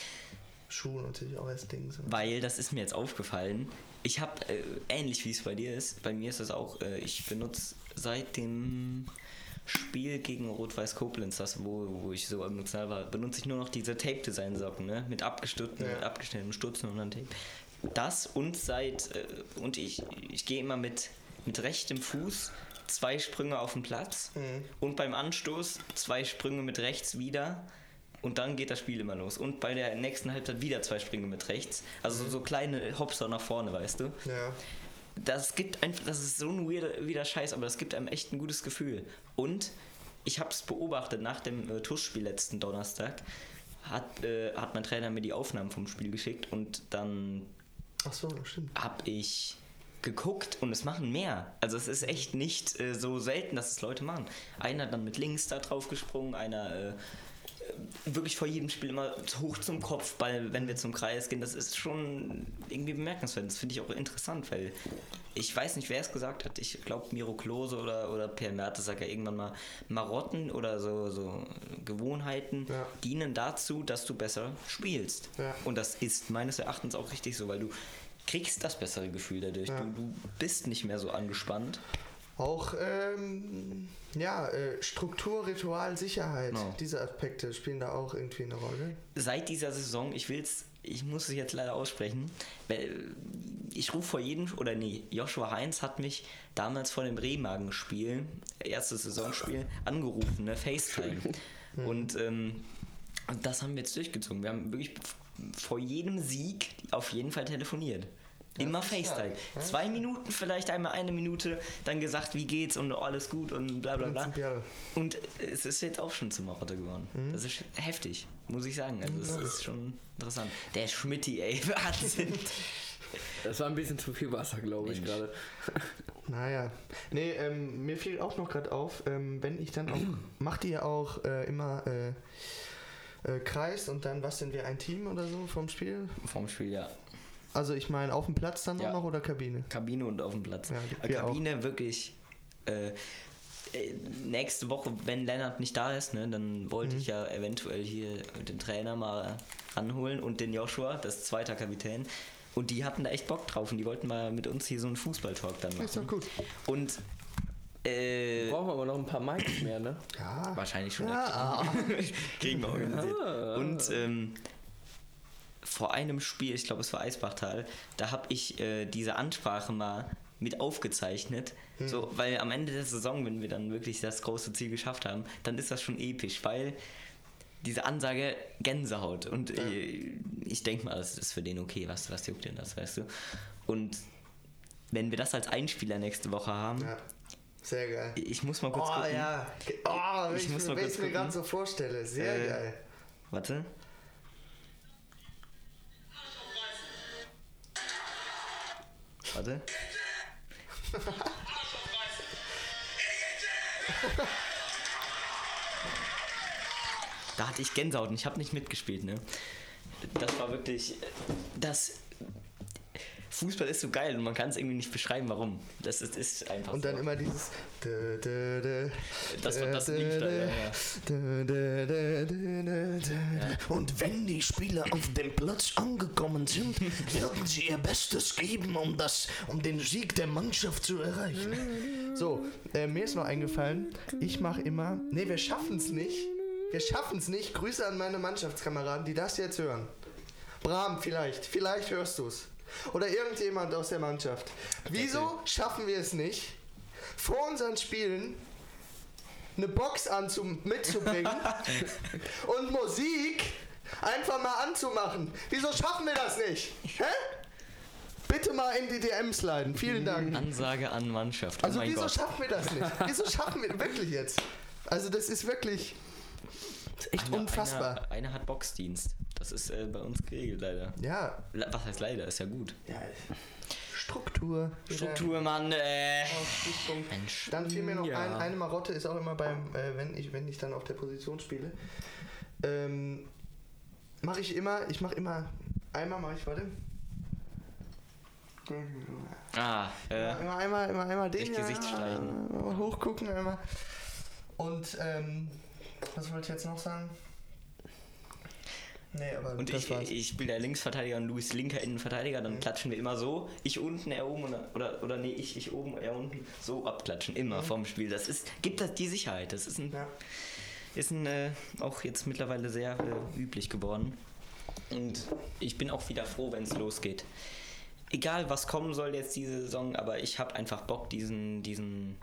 Schuhe natürlich auch als Ding. So. Weil, das ist mir jetzt aufgefallen, ich habe, äh, ähnlich wie es bei dir ist, bei mir ist es auch, äh, ich benutze seit dem Spiel gegen Rot-Weiß Koblenz, das wo, wo ich so emotional war, benutze ich nur noch diese Tape-Design-Socken, ne? Mit abgestutzten, Ja. mit abgeschnittenen Stutzen und dann Tape. Das und seit, äh, und ich, ich gehe immer mit, mit rechtem Fuß zwei Sprünge auf den Platz Mhm. und beim Anstoß zwei Sprünge mit rechts wieder und dann geht das Spiel immer los. Und bei der nächsten Halbzeit wieder zwei Sprünge mit rechts. Also so, so kleine Hopser nach vorne, weißt du? Ja. Das gibt einfach, das ist so ein weirder, weirder Scheiß, aber das gibt einem echt ein gutes Gefühl. Und ich habe es beobachtet nach dem äh, TUS-Spiel letzten Donnerstag. Hat, äh, hat mein Trainer mir die Aufnahmen vom Spiel geschickt und dann Ach so, stimmt. habe ich geguckt und es machen mehr. Also es ist echt nicht äh, so selten, dass es Leute machen. Einer dann mit links da drauf gesprungen, einer äh, wirklich vor jedem Spiel immer hoch zum Kopfball, wenn wir zum Kreis gehen. Das ist schon irgendwie bemerkenswert. Das finde ich auch interessant, weil ich weiß nicht, wer es gesagt hat. Ich glaube, Miro Klose oder, oder Per Mertesacker irgendwann mal Marotten oder so, so Gewohnheiten Ja. dienen dazu, dass du besser spielst. Ja. Und das ist meines Erachtens auch richtig so, weil du kriegst das bessere Gefühl dadurch. Ja. Du, du bist nicht mehr so angespannt. Auch, ähm, ja, äh, Struktur, Ritual, Sicherheit. Genau. Diese Aspekte spielen da auch irgendwie eine Rolle. Seit dieser Saison, ich will's, ich muss es jetzt leider aussprechen, weil ich rufe vor jedem, oder nee, Joshua Heinz hat mich damals vor dem Remagen-Spiel, erstes Saisonspiel, angerufen, ne, FaceTime. Und ähm, und das haben wir jetzt durchgezogen. Wir haben wirklich vor jedem Sieg auf jeden Fall telefoniert. Immer FaceTime. Ja, Zwei Minuten, vielleicht einmal eine Minute, dann gesagt, wie geht's und alles gut und bla bla bla. Prinzipiell. Und es ist jetzt auch schon zum Marotte geworden. Mhm. Das ist heftig, muss ich sagen. Also es ist schon interessant. Der Schmitti, ey, Wahnsinn. Das war ein bisschen zu viel Wasser, glaube ich, gerade. Naja. Nee, ähm, mir fiel auch noch gerade auf, ähm, wenn ich dann auch, macht ihr auch äh, immer äh, äh, Kreis und dann, was sind wir, ein Team oder so vom Spiel? Vom Spiel, ja. Also ich meine, auf dem Platz dann Ja. auch noch oder Kabine? Kabine und auf dem Platz. Ja, wir auch. Kabine wirklich. Äh, äh, nächste Woche, wenn Lennart nicht da ist, ne, dann wollte Mhm. ich ja eventuell hier den Trainer mal ranholen und den Joshua, das ist zweiter Kapitän. Und die hatten da echt Bock drauf und die wollten mal mit uns hier so einen Fußballtalk dann machen. Ist doch gut. Und äh, Brauchen wir aber noch ein paar Mikes mehr, ne? Ja. Wahrscheinlich schon. Ja. Kriegen wir organisiert. Ah. Und ähm, vor einem Spiel, ich glaube es war Eisbachtal, da habe ich äh, diese Ansprache mal mit aufgezeichnet. So, weil am Ende der Saison, wenn wir dann wirklich das große Ziel geschafft haben, dann ist das schon episch, weil diese Ansage Gänsehaut. Und äh, ich denke mal, das ist für den okay, was, was juckt denn das, weißt du? Und wenn wir das als Einspieler nächste Woche haben, ja. Sehr geil. ich muss mal kurz Oh gucken. ja. Oh, Ich ich, muss ich, mal kurz ich mir gucken. gerade so vorstelle. Sehr Äh, geil. Warte. Warte. Da hatte ich Gänsehaut und ich habe nicht mitgespielt, ne? Das war wirklich das Fußball ist so geil und man kann es irgendwie nicht beschreiben, warum. Das ist, ist einfach Und so. dann immer dieses. Das war das Lied da, ja. Und wenn die Spieler auf dem Platz angekommen sind, werden sie ihr Bestes geben, um, das, um den Sieg der Mannschaft zu erreichen. So, äh, mir ist noch eingefallen, ich mache immer. Nee, wir schaffen es nicht. Wir schaffen es nicht. Grüße an meine Mannschaftskameraden, die das jetzt hören. Bram, vielleicht. Vielleicht hörst du es. Oder irgendjemand aus der Mannschaft. Wieso schaffen wir es nicht, vor unseren Spielen eine Box anzum mitzubringen und Musik einfach mal anzumachen? Wieso schaffen wir das nicht? Hä? Bitte mal in die DMs leiten. Vielen Dank. Ansage an Mannschaft. Also oh mein wieso Gott. schaffen wir das nicht? Wieso schaffen wir wirklich jetzt? Also das ist wirklich das ist echt Einer- unfassbar. Einer, einer hat Boxdienst. Das ist äh, bei uns geregelt, leider. Ja. Was heißt leider? Ist ja gut. ja. Struktur. Struktur, Mann. Äh. Mensch. Dann fiel mir noch Ja. ein, eine Marotte ist auch immer beim, äh, wenn ich wenn ich dann auf der Position spiele, ähm, mache ich immer, ich mache immer, einmal mache ich, warte, Ah, äh. immer einmal, immer einmal den, Durch Gesicht einmal hochgucken, einmal und ähm, was wollte ich jetzt noch sagen? Nee, aber Und ich, war's. ich bin der Linksverteidiger und Luis linker Innenverteidiger, Mhm. dann klatschen wir immer so. Ich unten, er oben oder, oder, oder nee, ich, ich oben, er unten. So abklatschen, immer vorm Spiel. Das ist, gibt das die Sicherheit. Das ist ein, Mhm. Ja. ist ein äh, auch jetzt mittlerweile sehr äh, üblich geworden. Und ich bin auch wieder froh, wenn es losgeht. Egal, was kommen soll jetzt diese Saison, aber ich habe einfach Bock, diesen, diesen,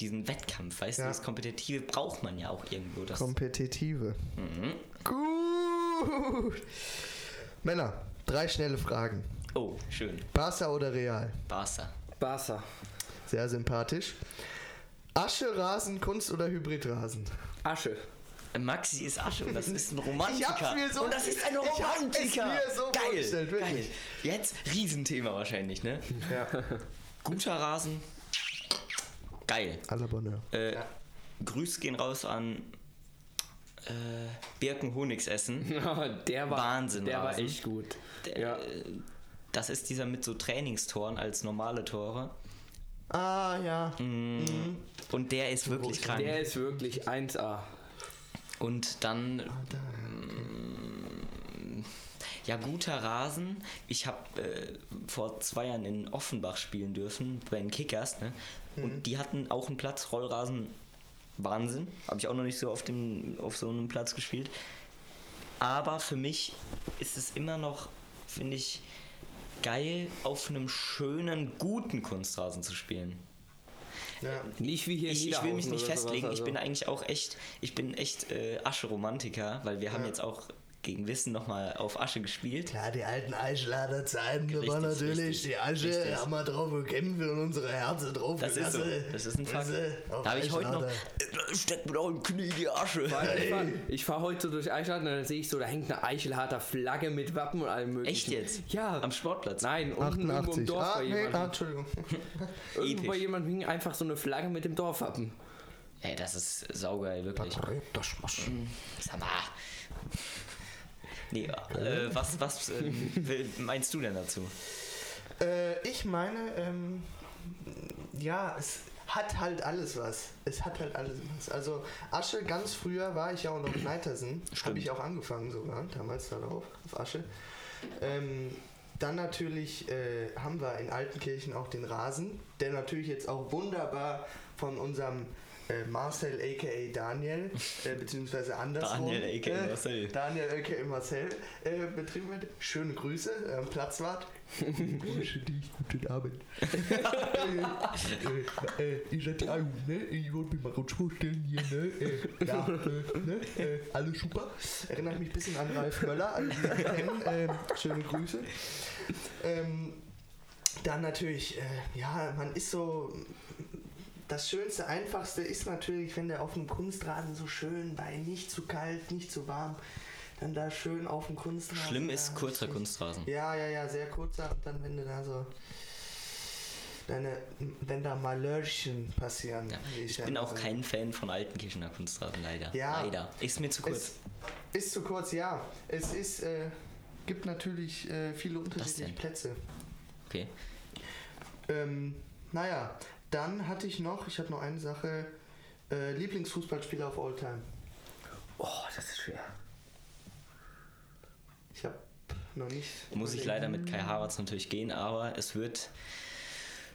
diesen Wettkampf, weißt Ja. du, das Kompetitive braucht man ja auch irgendwo. Das, Kompetitive. Mhm. Gut. Männer, drei schnelle Fragen. Oh, schön. Barca oder Real? Barca. Barca. Sehr sympathisch. Asche, Rasen, Kunst oder Hybridrasen? Asche. Maxi ist Asche und das ist ein Romantiker. Ich hab's mir so- und das ist ein ich hab's Romantiker. mir so geil, vorgestellt, wirklich. geil. Jetzt Riesenthema wahrscheinlich, ne? Ja. Guter Rasen. Geil. À la Bonheur. Äh, Ja. Grüße gehen raus an äh, Birken Honigsessen. der war Wahnsinn, Der war echt gut. Der, Ja. äh, Das ist dieser mit so Trainingstoren als normale Tore. Ah, ja. Mm. Und der ist wirklich krank. Der ist wirklich 1A. Und dann Ja, guter Rasen. Ich habe äh, vor zwei Jahren in Offenbach spielen dürfen, bei den Kickers. Ne? Und die hatten auch einen Platz, Rollrasen. Wahnsinn. Habe ich auch noch nicht so auf, dem, auf so einem Platz gespielt. Aber für mich ist es immer noch, finde ich, geil, auf einem schönen, guten Kunstrasen zu spielen. ja. Nicht wie hier in Ich, ich will mich nicht sowas, festlegen. Ich also. bin eigentlich auch echt, ich bin echt äh, Asche-Romantiker, weil wir haben Ja. jetzt auch gegen Wissen nochmal auf Asche gespielt. Klar, die alten Eichelader Zeiten, da war Richtig, natürlich richtig, die Asche, richtig. haben wir drauf gekämpft und unsere Herzen drauf Das ist so. gelassen. Das ist ein Fakt. Da habe ich heute noch. Steckt mir doch im Knie die Asche. Weil Ich fahre fahr heute so durch Eichstätt und dann sehe ich so, da hängt eine Eichelharter Flagge mit Wappen und allem möglichen. Echt jetzt? Ja. Am Sportplatz? Nein, unten irgendwo im 88. Dorf Ah, bei nee, jemandem. ah, Entschuldigung. Irgendwo bei jemandem hing einfach so eine Flagge mit dem Dorfwappen. Ey, das ist saugeil, wirklich. Das was. Sag mal. Nee, äh, was, was äh, meinst du denn dazu? Äh, ich meine, ähm, ja, es hat halt alles was. Es hat halt alles was. Also Asche, ganz früher war ich ja auch noch in Leitersen. Habe ich auch angefangen sogar, damals darauf, auf Asche. Ähm, dann natürlich äh, haben wir in Altenkirchen auch den Rasen, der natürlich jetzt auch wunderbar von unserem äh, Marcel aka Daniel, äh, beziehungsweise andersrum. Daniel, aka äh, Marcel. Daniel aka Marcel äh, betrieben wird. Schöne Grüße, ähm, Platzwart. Grüße dich, guten Abend. äh, äh, ihr seid jung, ne? Ich wollte mich mal kurz vorstellen hier, ne? Äh, ja, äh, ne? Äh, alles super. Erinnert mich ein bisschen an Ralf Möller, alle die ihn kennen. Ähm, schöne Grüße. Ähm, dann natürlich, äh, ja, man ist so. Das Schönste, Einfachste ist natürlich, wenn der auf dem Kunstrasen so schön bei nicht zu kalt, nicht zu warm, dann da schön auf dem Kunstrasen. Schlimm ist kurzer richtig- Kunstrasen. Ja, ja, ja, sehr kurzer und dann, wenn du da so. Deine, wenn da Malörchen passieren. Ja, ich ja bin auch sage. kein Fan von Altenkirchener Kunstrasen, leider. Ja. Leider. Ist mir zu kurz. Es ist zu kurz, ja. Es ist, äh, gibt natürlich äh, viele unterschiedliche? Plätze. Okay. Ähm, naja, dann hatte ich noch, ich hatte noch eine Sache, äh, Lieblingsfußballspieler of all time. Oh, das ist schwer. Ich habe noch nicht. Muss ich leider mit Kai Havertz natürlich gehen, aber es wird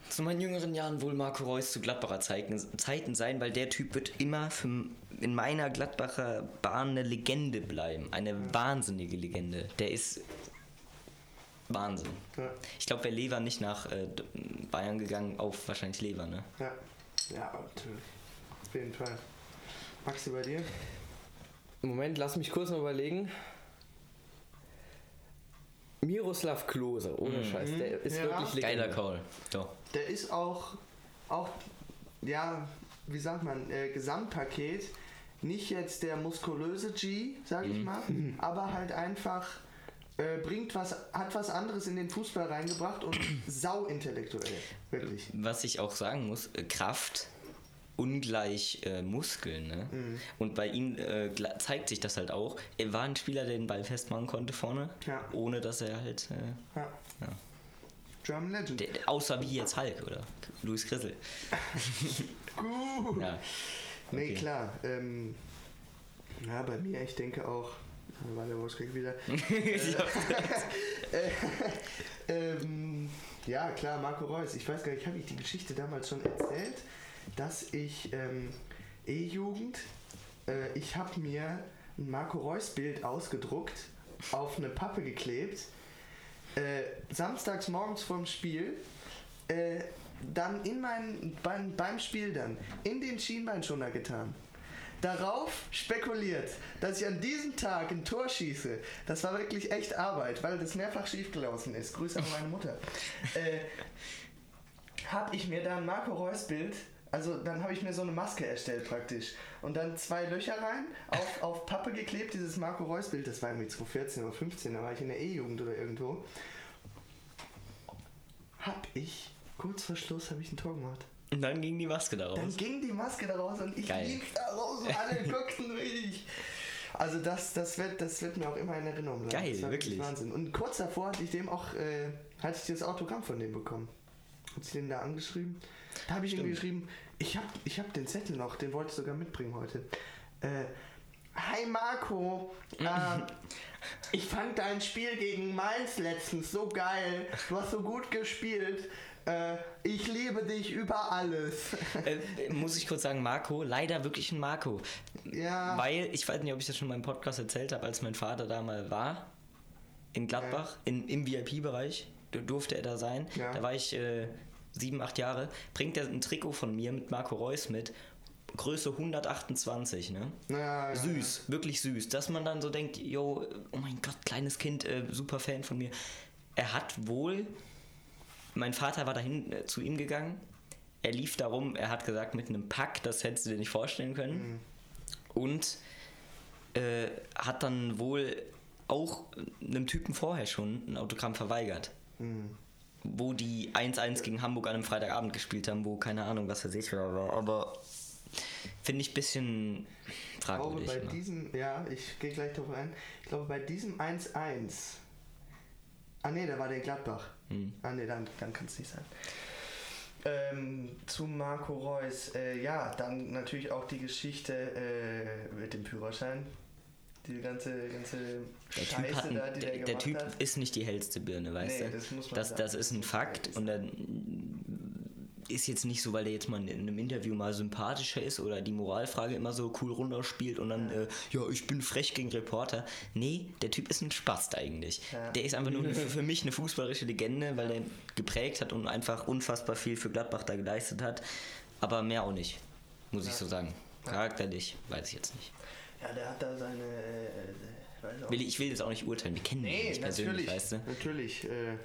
zu meinen jüngeren Jahren wohl Marco Reus zu Gladbacher Zeiten, Zeiten sein, weil der Typ wird immer für, in meiner Gladbacher Bahn eine Legende bleiben. Eine wahnsinnige Legende. Der ist Wahnsinn. Ja, Ich glaube, wäre Lever nicht nach äh, Bayern gegangen, auf wahrscheinlich Lever, ne? ja, ja, natürlich. Auf jeden Fall. Maxi, bei dir? Moment, lass mich kurz mal überlegen. Miroslav Klose, ohne Scheiß, der ist Ja. wirklich Geiler Legende. Call. Doch. Der ist auch, auch ja, wie sagt man, äh, Gesamtpaket. Nicht jetzt der muskulöse G, sag ich mal, aber halt einfach äh, bringt was, hat was anderes in den Fußball reingebracht und sau intellektuell. Wirklich. Was ich auch sagen muss, äh, Kraft ungleich äh, Muskeln. Ne? Mhm. Und bei ihm äh, zeigt sich das halt auch. Er war ein Spieler, der den Ball festmachen konnte vorne, Ja. ohne dass er halt. Äh, Ja. Ja. German Legend. der, außer wie jetzt Hulk oder Luis Grissel. Gut. Ja. Nee, Okay. klar. Ähm, ja, bei mir, ich denke auch. Da war der Woschkrieg wieder. äh, ähm, ja, klar, Marco Reus. Ich weiß gar nicht, habe ich die Geschichte damals schon erzählt, dass ich ähm, E-Jugend, äh, ich habe mir ein Marco Reus Bild ausgedruckt, auf eine Pappe geklebt, äh, samstags morgens vorm Spiel, äh, dann in mein, beim, beim Spiel dann in den Schienbeinschoner getan. Darauf spekuliert, dass ich an diesem Tag ein Tor schieße. Das war wirklich echt Arbeit, weil das mehrfach schiefgelaufen ist. Grüße an meine Mutter. äh, habe ich mir da ein Marco Reus Bild, also dann habe ich mir so eine Maske erstellt praktisch. Und dann zwei Löcher rein, auf, auf Pappe geklebt, dieses Marco Reus Bild, das war irgendwie 2014 oder 15, da war ich in der E-Jugend oder irgendwo. Hab ich, kurz vor Schluss, habe ich ein Tor gemacht. Und dann ging die Maske daraus. Dann ging die Maske da raus und ich Geil. lief da raus und alle guckten richtig. Also das, das, wird, das wird mir auch immer in Erinnerung bleiben. Geil, das war wirklich. Wahnsinn. Und kurz davor hatte ich dem auch, äh, hatte ich das Autogramm von dem bekommen. Hat sie den da angeschrieben? Da habe ich ihm geschrieben, ich habe ich hab den Zettel noch, den wollte ich sogar mitbringen heute. Äh, Hi Marco, ähm, ich fand dein Spiel gegen Mainz letztens so geil. Du hast so gut gespielt. Äh, ich liebe dich über alles. äh, muss ich kurz sagen, Marco, leider wirklich ein Marco. Ja. Weil, ich weiß nicht, ob ich das schon in meinem Podcast erzählt habe, als mein Vater da mal war, in Gladbach, in, im VIP-Bereich, du- durfte er da sein. Ja. Da war ich äh, sieben, acht Jahre. Bringt er ein Trikot von mir mit Marco Reus mit. Größe 128, ne? Ja, ja, Süß, wirklich süß. Dass man dann so denkt, yo, oh mein Gott, kleines Kind, äh, super Fan von mir. Er hat wohl, mein Vater war dahin äh, zu ihm gegangen. Er lief darum, er hat gesagt, mit einem Pack, das hättest du dir nicht vorstellen können. Und äh, hat dann wohl auch einem Typen vorher schon ein Autogramm verweigert. Wo die 1-1 gegen Hamburg an einem Freitagabend gespielt haben, wo keine Ahnung, was er sich war. Aber finde ich ein bisschen Ich glaube, fragwürdig. bei immer. diesem, ja, ich gehe gleich darauf ein. Ich glaube, bei diesem 1-1. Ah, nee, da war der Gladbach. Hm. Ah, nee, dann, dann kann es nicht sein. Ähm, zu Marco Reus. Äh, ja, dann natürlich auch die Geschichte äh, mit dem Führerschein. Die ganze, ganze Der Scheiße Typ, ein, da, die der, der, der Typ hat. ist nicht die hellste Birne, weißt Nee, du? das muss man das, sagen. das ist ein Fakt und dann ist jetzt nicht so, weil der jetzt mal in einem Interview mal sympathischer ist oder die Moralfrage immer so cool runterspielt und dann, äh, ja, ich bin frech gegen Reporter. Nee, der Typ ist ein Spast eigentlich. Ja. Der ist einfach nur für, für mich eine fußballerische Legende, weil er geprägt hat und einfach unfassbar viel für Gladbach da geleistet hat. Aber mehr auch nicht, muss ich so sagen. Charakterlich, weiß ich jetzt nicht. Ja, der hat da seine. Äh, ich will jetzt auch nicht urteilen, wir kennen ihn Nee, nicht persönlich, natürlich. weißt du? Natürlich. Äh,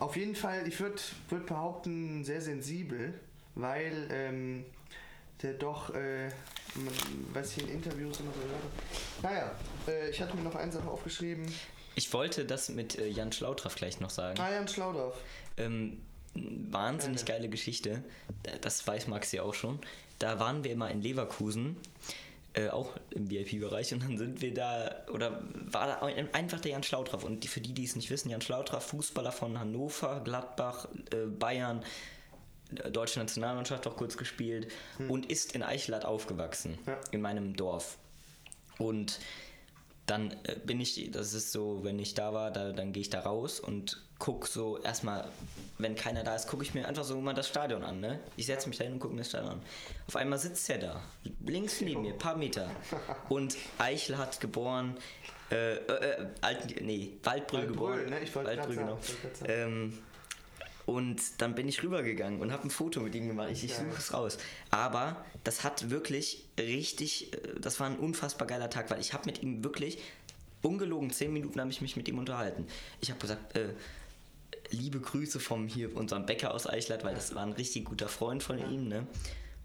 auf jeden Fall, ich würde würd behaupten, sehr sensibel, weil ähm, der doch, äh, man, was ich in Interviews immer so habe. Naja, äh, ich hatte mir noch eine Sache aufgeschrieben. Ich wollte das mit äh, Jan Schlautraff gleich noch sagen. Ah, Jan Schlaudorf. Ähm, wahnsinnig geile Geschichte. Da- Das weiß Max ja auch schon. Da waren wir immer in Leverkusen äh, auch im VIP-Bereich und dann sind wir da, oder war da ein- einfach der Jan Schlautraff und die, für die, die es nicht wissen, Jan Schlautraff, Fußballer von Hannover, Gladbach, äh, Bayern, äh, deutsche Nationalmannschaft auch kurz gespielt und ist in Eichelatt aufgewachsen, Ja. in meinem Dorf. Und dann äh, bin ich, das ist so, wenn ich da war, da, dann gehe ich da raus und guck so erstmal, wenn keiner da ist, gucke ich mir einfach so mal das Stadion an, ne? Ich setze mich da hin und gucke mir das Stadion an. Auf einmal sitzt er da, links neben mir, paar Meter. Und Eichel hat geboren, äh, äh, äh Alt, nee, Waldbrüll, Waldbrüll, geboren. ne? Ich Waldbrüll, genau. Ähm, und dann bin ich rübergegangen und habe ein Foto mit ihm gemacht. Ich, ich suche es raus. Aber das hat wirklich richtig, äh, das war ein unfassbar geiler Tag, weil ich habe mit ihm wirklich, ungelogen, zehn Minuten habe ich mich mit ihm unterhalten. Ich habe gesagt, äh, liebe Grüße vom hier unserem Bäcker aus Eichlat, weil das war ein richtig guter Freund von ihm, ne?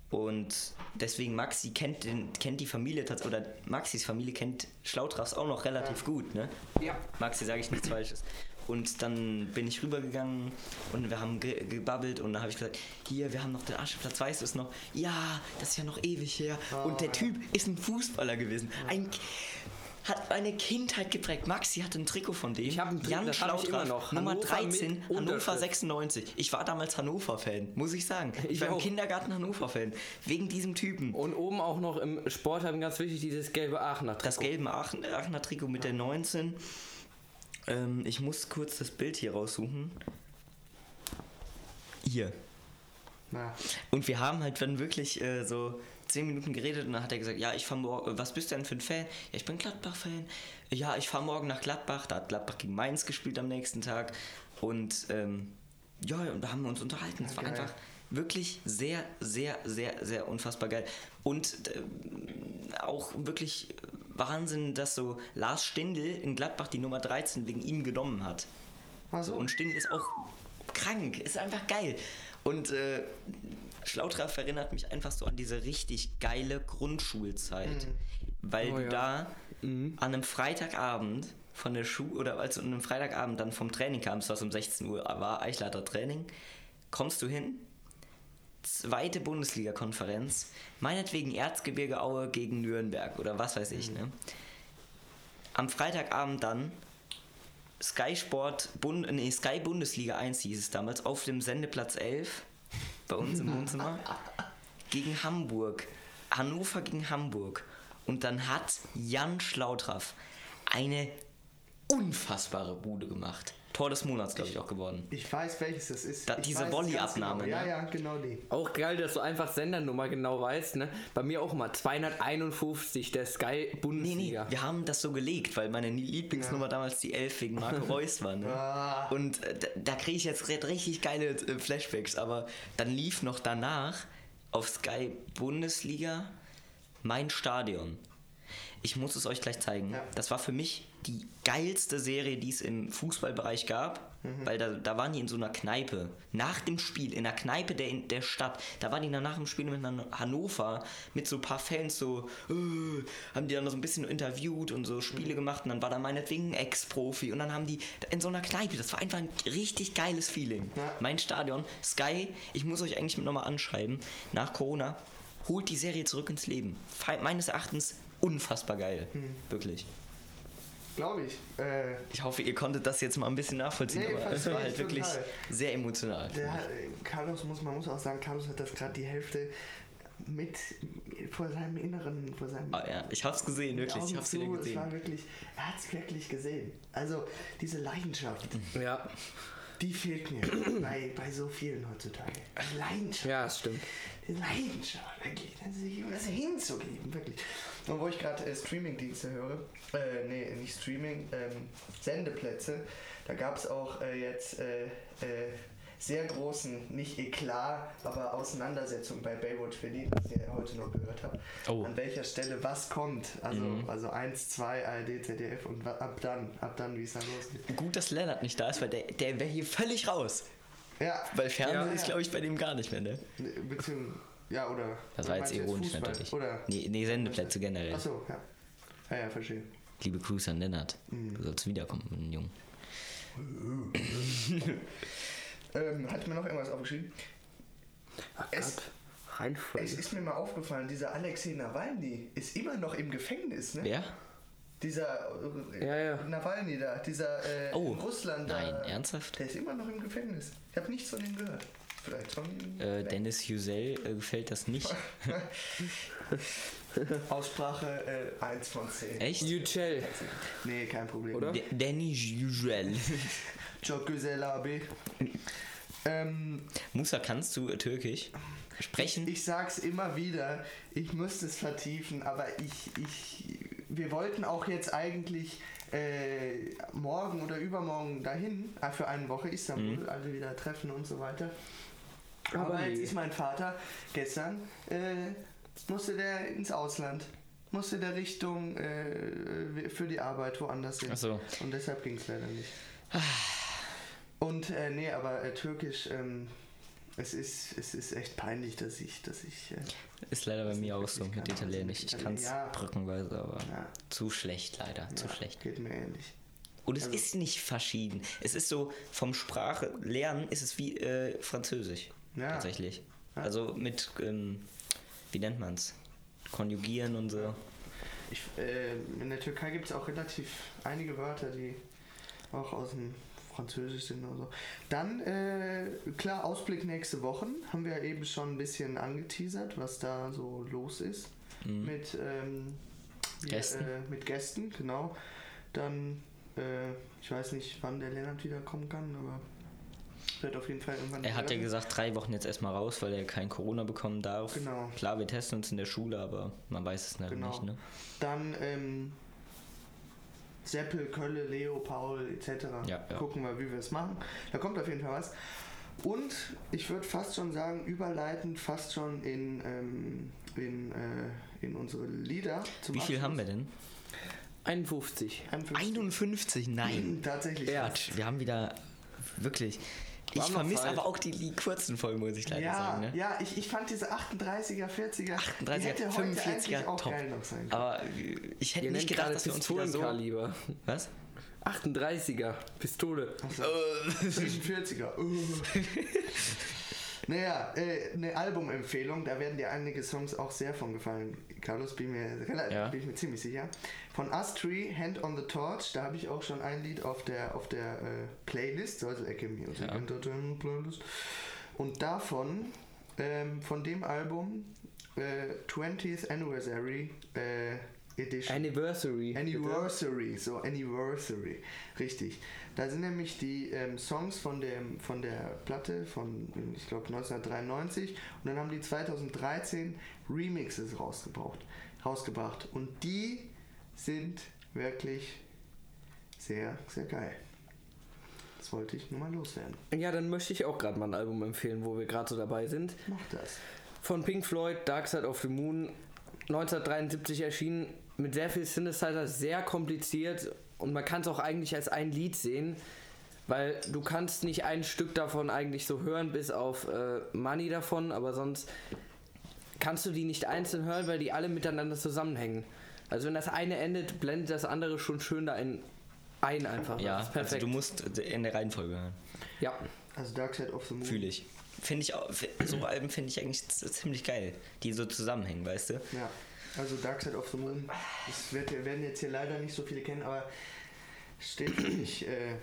Und deswegen Maxi kennt, den, kennt die Familie oder Maxis Familie kennt Schlautraffs auch noch relativ gut, ne? Ja. Maxi sage ich nichts Falsches. Und dann bin ich rübergegangen und wir haben ge gebabbelt und dann habe ich gesagt, hier, wir haben noch den Ascheplatz, weißt du es noch? Ja, das ist ja noch ewig her. und der Typ ist ein Fußballer gewesen. Ein, hat meine Kindheit geprägt. Maxi hatte ein Trikot von dem. Ich hab ein Trikot, Jan das hab ich immer noch. Nummer Hannover 13, mit Hannover Unterschrift. 96. Ich war damals Hannover-Fan, muss ich sagen. Ich, Ich war im auch. Kindergarten Hannover-Fan. Wegen diesem Typen. Und oben auch noch im Sport haben ganz wichtig dieses gelbe Aachener Das gelbe Aachen, Aachener Trikot mit der 19. Ähm, ich muss kurz das Bild hier raussuchen. Hier. Na, Und wir haben halt dann wirklich äh, so 10 Minuten geredet und dann hat er gesagt, ja, ich fahre morgen, was bist du denn für ein Fan? Ja, ich bin Gladbach-Fan. Ja, ich fahre morgen nach Gladbach. Da hat Gladbach gegen Mainz gespielt am nächsten Tag. Und ähm, ja, und da haben wir uns unterhalten. Es war Geil. einfach wirklich sehr, sehr, sehr, sehr unfassbar geil. Und ähm, auch wirklich Wahnsinn, dass so Lars Stindl in Gladbach die Nummer 13 wegen ihm genommen hat. also, Und Stindl ist auch krank, ist einfach geil. Und äh, Schlautraff erinnert mich einfach so an diese richtig geile Grundschulzeit. Weil Oh du ja. da an einem Freitagabend von der Schule, oder als du an einem Freitagabend dann vom Training kamst, was um 16 Uhr war, Eichleiter Training, kommst du hin, zweite Bundesliga-Konferenz, meinetwegen Erzgebirge Aue gegen Nürnberg oder was weiß ich, ne? Am Freitagabend dann Sky Sport, Bund, nee, Sky Bundesliga 1 hieß es damals, auf dem Sendeplatz 11 bei uns im Wohnzimmer gegen Hamburg. Hannover gegen Hamburg. Und dann hat Jan Schlautraff eine unfassbare Bude gemacht. Tor des Monats, glaube ich, auch geworden. ich weiß, welches das ist. Da- diese Volley-Abnahme, Genau. Ja, ne? ja, genau die. Auch geil, dass du einfach Sendernummer genau weißt, ne? Bei mir auch immer 251 der Sky Nee, nee, Bundesliga. wir haben das so gelegt, weil meine Lieblingsnummer damals die 11 wegen Marco Reus war. Ne? Ah. Und äh, da, da kriege ich jetzt richtig geile äh, Flashbacks, aber dann lief noch danach auf Sky Bundesliga mein Stadion. Ich muss es euch gleich zeigen. Ja. Das war für mich die geilste Serie, die es im Fußballbereich gab, Mhm. weil da, da waren die in so einer Kneipe. Nach dem Spiel, in der Kneipe der, in der Stadt, da waren die dann nach dem Spiel mit Han- Hannover mit so ein paar Fans so, äh, haben die dann so ein bisschen interviewt und so Mhm. Spiele gemacht und dann war da meinetwegen ein Ex-Profi und dann haben die in so einer Kneipe, das war einfach ein richtig geiles Feeling. Ja. Mein Stadion, Sky, ich muss euch eigentlich nochmal anschreiben, nach Corona, holt die Serie zurück ins Leben. Meines Erachtens unfassbar geil. Hm. Wirklich. Glaube ich. Äh, Ich hoffe, ihr konntet das jetzt mal ein bisschen nachvollziehen, Nee, aber es war halt wirklich total. sehr emotional. der, äh, Carlos muss, man muss auch sagen, Carlos hat das gerade die Hälfte mit vor seinem Inneren, vor seinem Ah, ja, ich hab's gesehen, wirklich. Ich hab's zu. Es gesehen. war wirklich, er hat es wirklich gesehen. Also diese Leidenschaft, Ja. die fehlt mir bei, bei so vielen heutzutage. Leidenschaft. ja, das stimmt. Die Leidenschaft, wirklich. Das hinzugeben, wirklich. Und wo ich gerade äh, Streamingdienste höre, äh, nee, nicht Streaming, ähm, Sendeplätze, da gab es auch äh, jetzt äh, äh, sehr großen, nicht Eklat, aber Auseinandersetzungen bei Baywatch Berlin, was ihr heute noch gehört habt. Oh. An welcher Stelle was kommt. Also, Mhm. also 1, 2, ARD, ZDF und ab dann, ab dann, wie es dann losgeht. Gut, dass Lennart nicht da ist, weil der, der wäre hier völlig raus. Ja, Weil Fernsehen Ja. ist, glaube ich, bei dem gar nicht mehr, ne? beziehungsweise, ja, oder. Das war jetzt ironisch natürlich. Oder? Nee, nee, Sendeplätze generell. Achso, ja. Ja, ja, verstehe. Liebe Grüße an Lennart. Mhm. Du sollst wiederkommen, mein Junge. Ähm, hat mir noch irgendwas aufgeschrieben? Ach Es-. Es ist mir mal aufgefallen, dieser Alexei Nawalny ist immer noch im Gefängnis, ne? Wer? Dieser äh, Ja, ja. Nawalny da, dieser äh, Oh, Russland da. nein, ernsthaft? Der ist immer noch im Gefängnis. Ich habe nichts von ihm gehört. Vielleicht von ihm. Äh, Dennis Yücel äh, gefällt das nicht. Aussprache äh, 1 von 10. Echt? Yücel. Nee, kein Problem. Oder? D- Dennis Yücel. Çok güzel abi. Ähm, Musa, kannst du Türkisch sprechen? ich sag's immer wieder, ich müsste es vertiefen, aber ich, ich, wir wollten auch jetzt eigentlich äh, morgen oder übermorgen dahin, äh, für eine Woche Istanbul, alle wieder treffen und so weiter. Aber jetzt ist mein Vater gestern, äh, musste der ins Ausland. Musste der Richtung äh, für die Arbeit woanders hin. Ach so. Und deshalb ging es leider nicht. Und äh, nee, aber äh, Türkisch, ähm, es ist, es ist echt peinlich, dass ich, dass ich. Äh, Ist leider bei mir auch so mit Italienisch. Ich kann es Ja. brückenweise, aber ja, zu schlecht leider, zu ja, schlecht. Geht mir ähnlich. Und es Also- ist nicht verschieden. Es ist so, vom Sprache lernen ist es wie äh, Französisch. Ja. Tatsächlich. Ja. Also mit, ähm, wie nennt man's? Konjugieren und so. Ich, äh, in der Türkei gibt es auch relativ einige Wörter, die auch aus dem Französisch sind oder so. Dann, äh, klar, Ausblick nächste Wochen. Haben wir eben schon ein bisschen angeteasert, was da so los ist. Mhm. Mit ähm, Gästen. Äh, mit Gästen, genau. Dann, äh, ich weiß nicht, wann der Lennart wiederkommen kann, aber wird auf jeden Fall irgendwann. Er hat ja gesagt, drei Wochen jetzt erstmal raus, weil er kein Corona bekommen darf. Genau. Klar, wir testen uns in der Schule, aber man weiß es Genau. nicht, ne? Dann ähm, Seppel, Kölle, Leo, Paul etc. Ja, ja. Gucken wir, wie wir es machen. Da kommt auf jeden Fall was. Und ich würde fast schon sagen, überleitend fast schon in, ähm, in, äh, in unsere Lieder. Zum Wie viel Abschluss. haben wir denn? 51. 51. 51, nein. Tatsächlich. Bert, wir haben wieder wirklich. Ich vermisse aber auch die, die kurzen Folgen, muss ich leider Ja, sagen. Ne? ja ich, ich fand diese 38er, 40er, 38er, die hätte heute 45er, eigentlich auch top. geil noch sein können. Aber ich hätte Ihr nicht gedacht, dass wir uns wieder so. Pistolenkaliber. Was? 38er. Pistole. Also, 40er. naja, äh, eine Albumempfehlung, da werden dir einige Songs auch sehr von gefallen. Carlos, bin mir, relativ, Ja. bin ich mir ziemlich sicher. Von Astri, Hand on the Torch, da habe ich auch schon ein Lied auf der, auf der äh, Playlist, also Ecke Music Ja. Entertainment Playlist. Und davon, ähm, von dem Album, äh, 20th Anniversary äh, Edition. Anniversary. Anniversary, so Anniversary, richtig. Da sind nämlich die ähm, Songs von, dem, von der Platte von, ich glaube, 1993 und dann haben die 2013 Remixes rausgebracht, rausgebracht und die sind wirklich sehr, sehr geil. Das wollte ich nur mal loswerden. Ja, dann möchte ich auch gerade mal ein Album empfehlen, wo wir gerade so dabei sind. Mach das. Von Pink Floyd, Dark Side of the Moon, 1973 erschienen, mit sehr viel Synthesizer, sehr kompliziert und man kann es auch eigentlich als ein Lied sehen, weil du kannst nicht ein Stück davon eigentlich so hören, bis auf äh, Money davon, aber sonst kannst du die nicht einzeln hören, weil die alle miteinander zusammenhängen. Also wenn das eine endet, blendet das andere schon schön da ein, ein einfach. Ja, Das ist also du musst in der Reihenfolge hören. Ja, Also Dark Side of the Moon. Fühle ich. Finde ich auch, so Alben finde ich eigentlich ziemlich geil, die so zusammenhängen, weißt du? Ja, also Dark Side of the Moon. Das wird, werden jetzt hier leider nicht so viele kennen, aber steht für mich äh,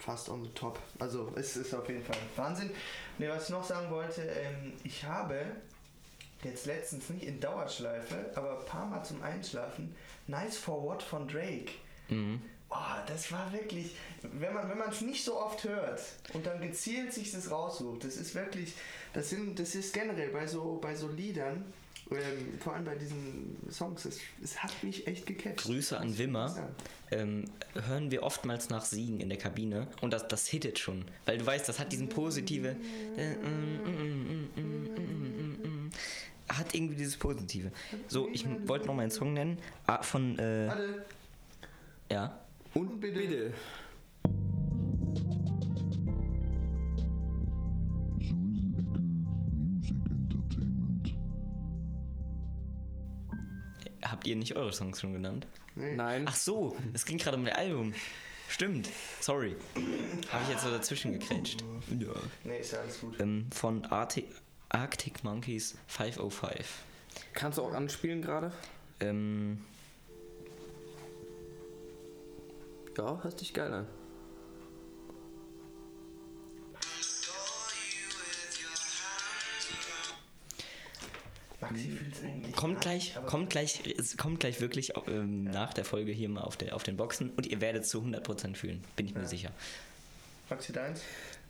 fast on the top. Also es ist auf jeden Fall Wahnsinn. Ne, was ich noch sagen wollte, ähm, ich habe jetzt letztens nicht in Dauerschleife, aber ein paar Mal zum Einschlafen Nice for What von Drake. Mhm. Oh, das war wirklich, wenn man wenn man es nicht so oft hört und dann gezielt sich das raussucht, das ist wirklich, das sind, das ist generell bei so bei so Liedern, ähm, vor allem bei diesen Songs, es, es hat mich echt gecatcht. Grüße an Wimmer. Ähm, hören wir oftmals nach Siegen in der Kabine und das, das hittet schon, weil du weißt, das hat diesen positive. äh, mm, mm, mm, mm, mm, mm, mm, Hat irgendwie dieses Positive. So, ich wollte noch mal einen Song nennen. Ah, von, äh, Warte, ja. und bitte. bitte. Habt ihr nicht eure Songs schon genannt? Nee. Nein. Ach so, es ging gerade um das Album. Stimmt, sorry. Habe ich jetzt so dazwischen gekrätscht. Ja. Nee, ist ja alles gut. Ähm, von AT, Arctic Monkeys 505. Kannst du auch anspielen gerade? Ähm, Ja, hörst dich geil an. Maxi fühlt's eigentlich. kommt gleich, kommt gleich, es kommt gleich wirklich ähm, nach der Folge hier mal auf, der, auf den Boxen und ihr werdet es zu 100% fühlen, bin ich mir Ja. sicher. Maxi deins?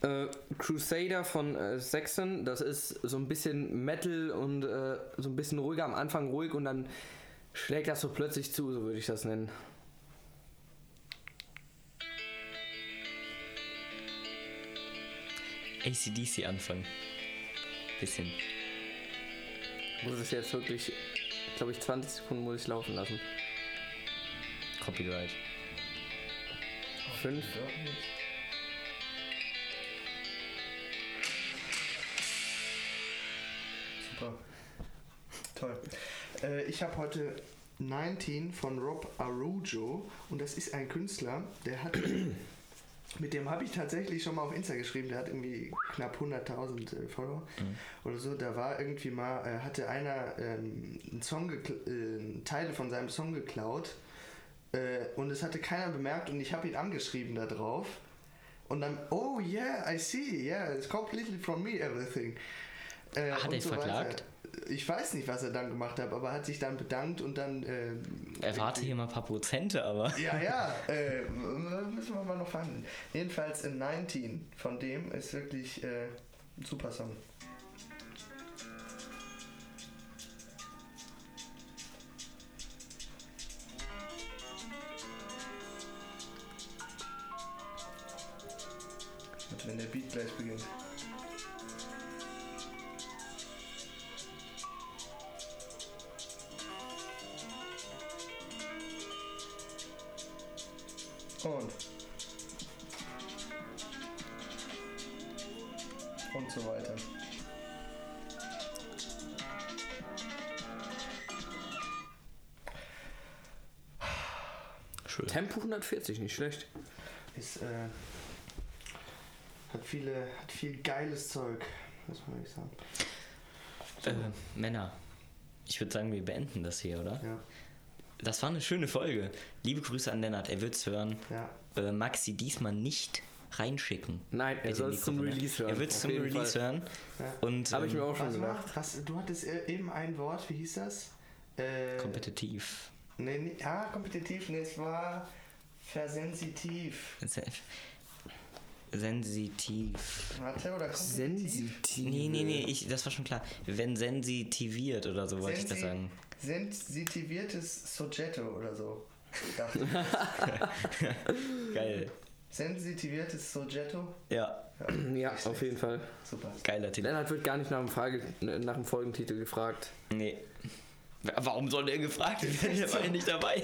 Äh, Crusader von äh, Saxon, das ist so ein bisschen Metal und äh, so ein bisschen ruhiger, am Anfang ruhig und dann schlägt das so plötzlich zu, so würde ich das nennen. ACDC anfangen. Bisschen. Muss es jetzt wirklich, glaube ich, 20 Sekunden muss ich laufen lassen. Copyright. Fünf. Super. Toll. Äh, ich habe heute 19 von Rob Arujo und das ist ein Künstler, der hat. Mit dem habe ich tatsächlich schon mal auf Insta geschrieben. Der hat irgendwie knapp 100.000 äh, Follower oder so. Da war irgendwie mal, äh, hatte einer ähm, einen Song äh, Teile von seinem Song geklaut äh, und es hatte keiner bemerkt und ich habe ihn angeschrieben da drauf. Und dann, oh yeah, I see, yeah, it's completely from me, everything. Äh, Hat und er ihn verklagt? Ich weiß nicht, was er dann gemacht hat, aber er hat sich dann bedankt und dann. Äh, Erwarte hier mal ein paar Prozente, aber. ja, ja, äh, müssen wir mal noch verhandeln. Jedenfalls in 19 von dem ist wirklich äh, ein super Song. Und wenn der Beat gleich beginnt. 140, nicht schlecht. Ist, äh, hat viele, hat viel geiles Zeug, muss man wirklich sagen. Äh, Männer, ich würde sagen, wir beenden das hier, oder? Ja, Das war eine schöne Folge. Liebe Grüße an Lennart, er wird's hören. ja. Äh, Maxi diesmal nicht reinschicken. Nein, er soll es zum ne? Release hören. Er wird es zum Release Fall. hören. Ja. Und Habe ich mir ähm, auch schon gedacht. was, du hattest äh, eben ein Wort, wie hieß das? Äh, kompetitiv. nee, nee, ah, kompetitiv, nee, es war versensitiv. Se- Sensitiv. Warte, oder? Sensitiv. Nee, nee, nee, ich, das war schon klar. Wenn sensitiviert oder so wollte ich das sagen. Sensitiviertes Soggetto oder so. Geil. Sensitiviertes Soggetto? Ja, Ja, auf jeden Fall. Super. geiler Titel. Lennart wird gar nicht nach dem, Frage, nach dem Folgentitel gefragt. Nee. Warum soll der gefragt werden? Der war ja nicht dabei.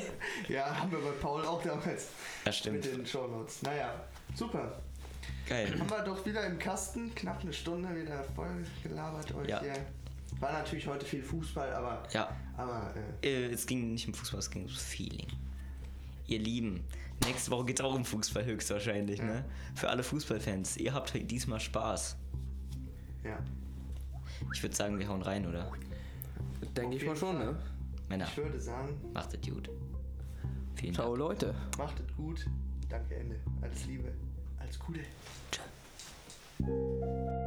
Ja, haben wir bei Paul auch damals Das stimmt. mit den Shownotes. Naja, super. Geil. Haben wir doch wieder im Kasten, knapp eine Stunde wieder voll gelabert euch Ja. hier. War natürlich heute viel Fußball, aber, Ja, aber äh, äh, es ging nicht um Fußball, es ging ums Feeling. Ihr Lieben, nächste Woche geht es auch um Fußball höchstwahrscheinlich, ne? Für alle Fußballfans, ihr habt diesmal Spaß. ja. Ich würde sagen, wir hauen rein, oder? Denke ich mal schon, Fall. ne? Männer, Ich würde sagen, macht es gut. Vielen Ciao, Leute. macht es gut. Danke, Ende. Alles Liebe. Alles Gute. Dank.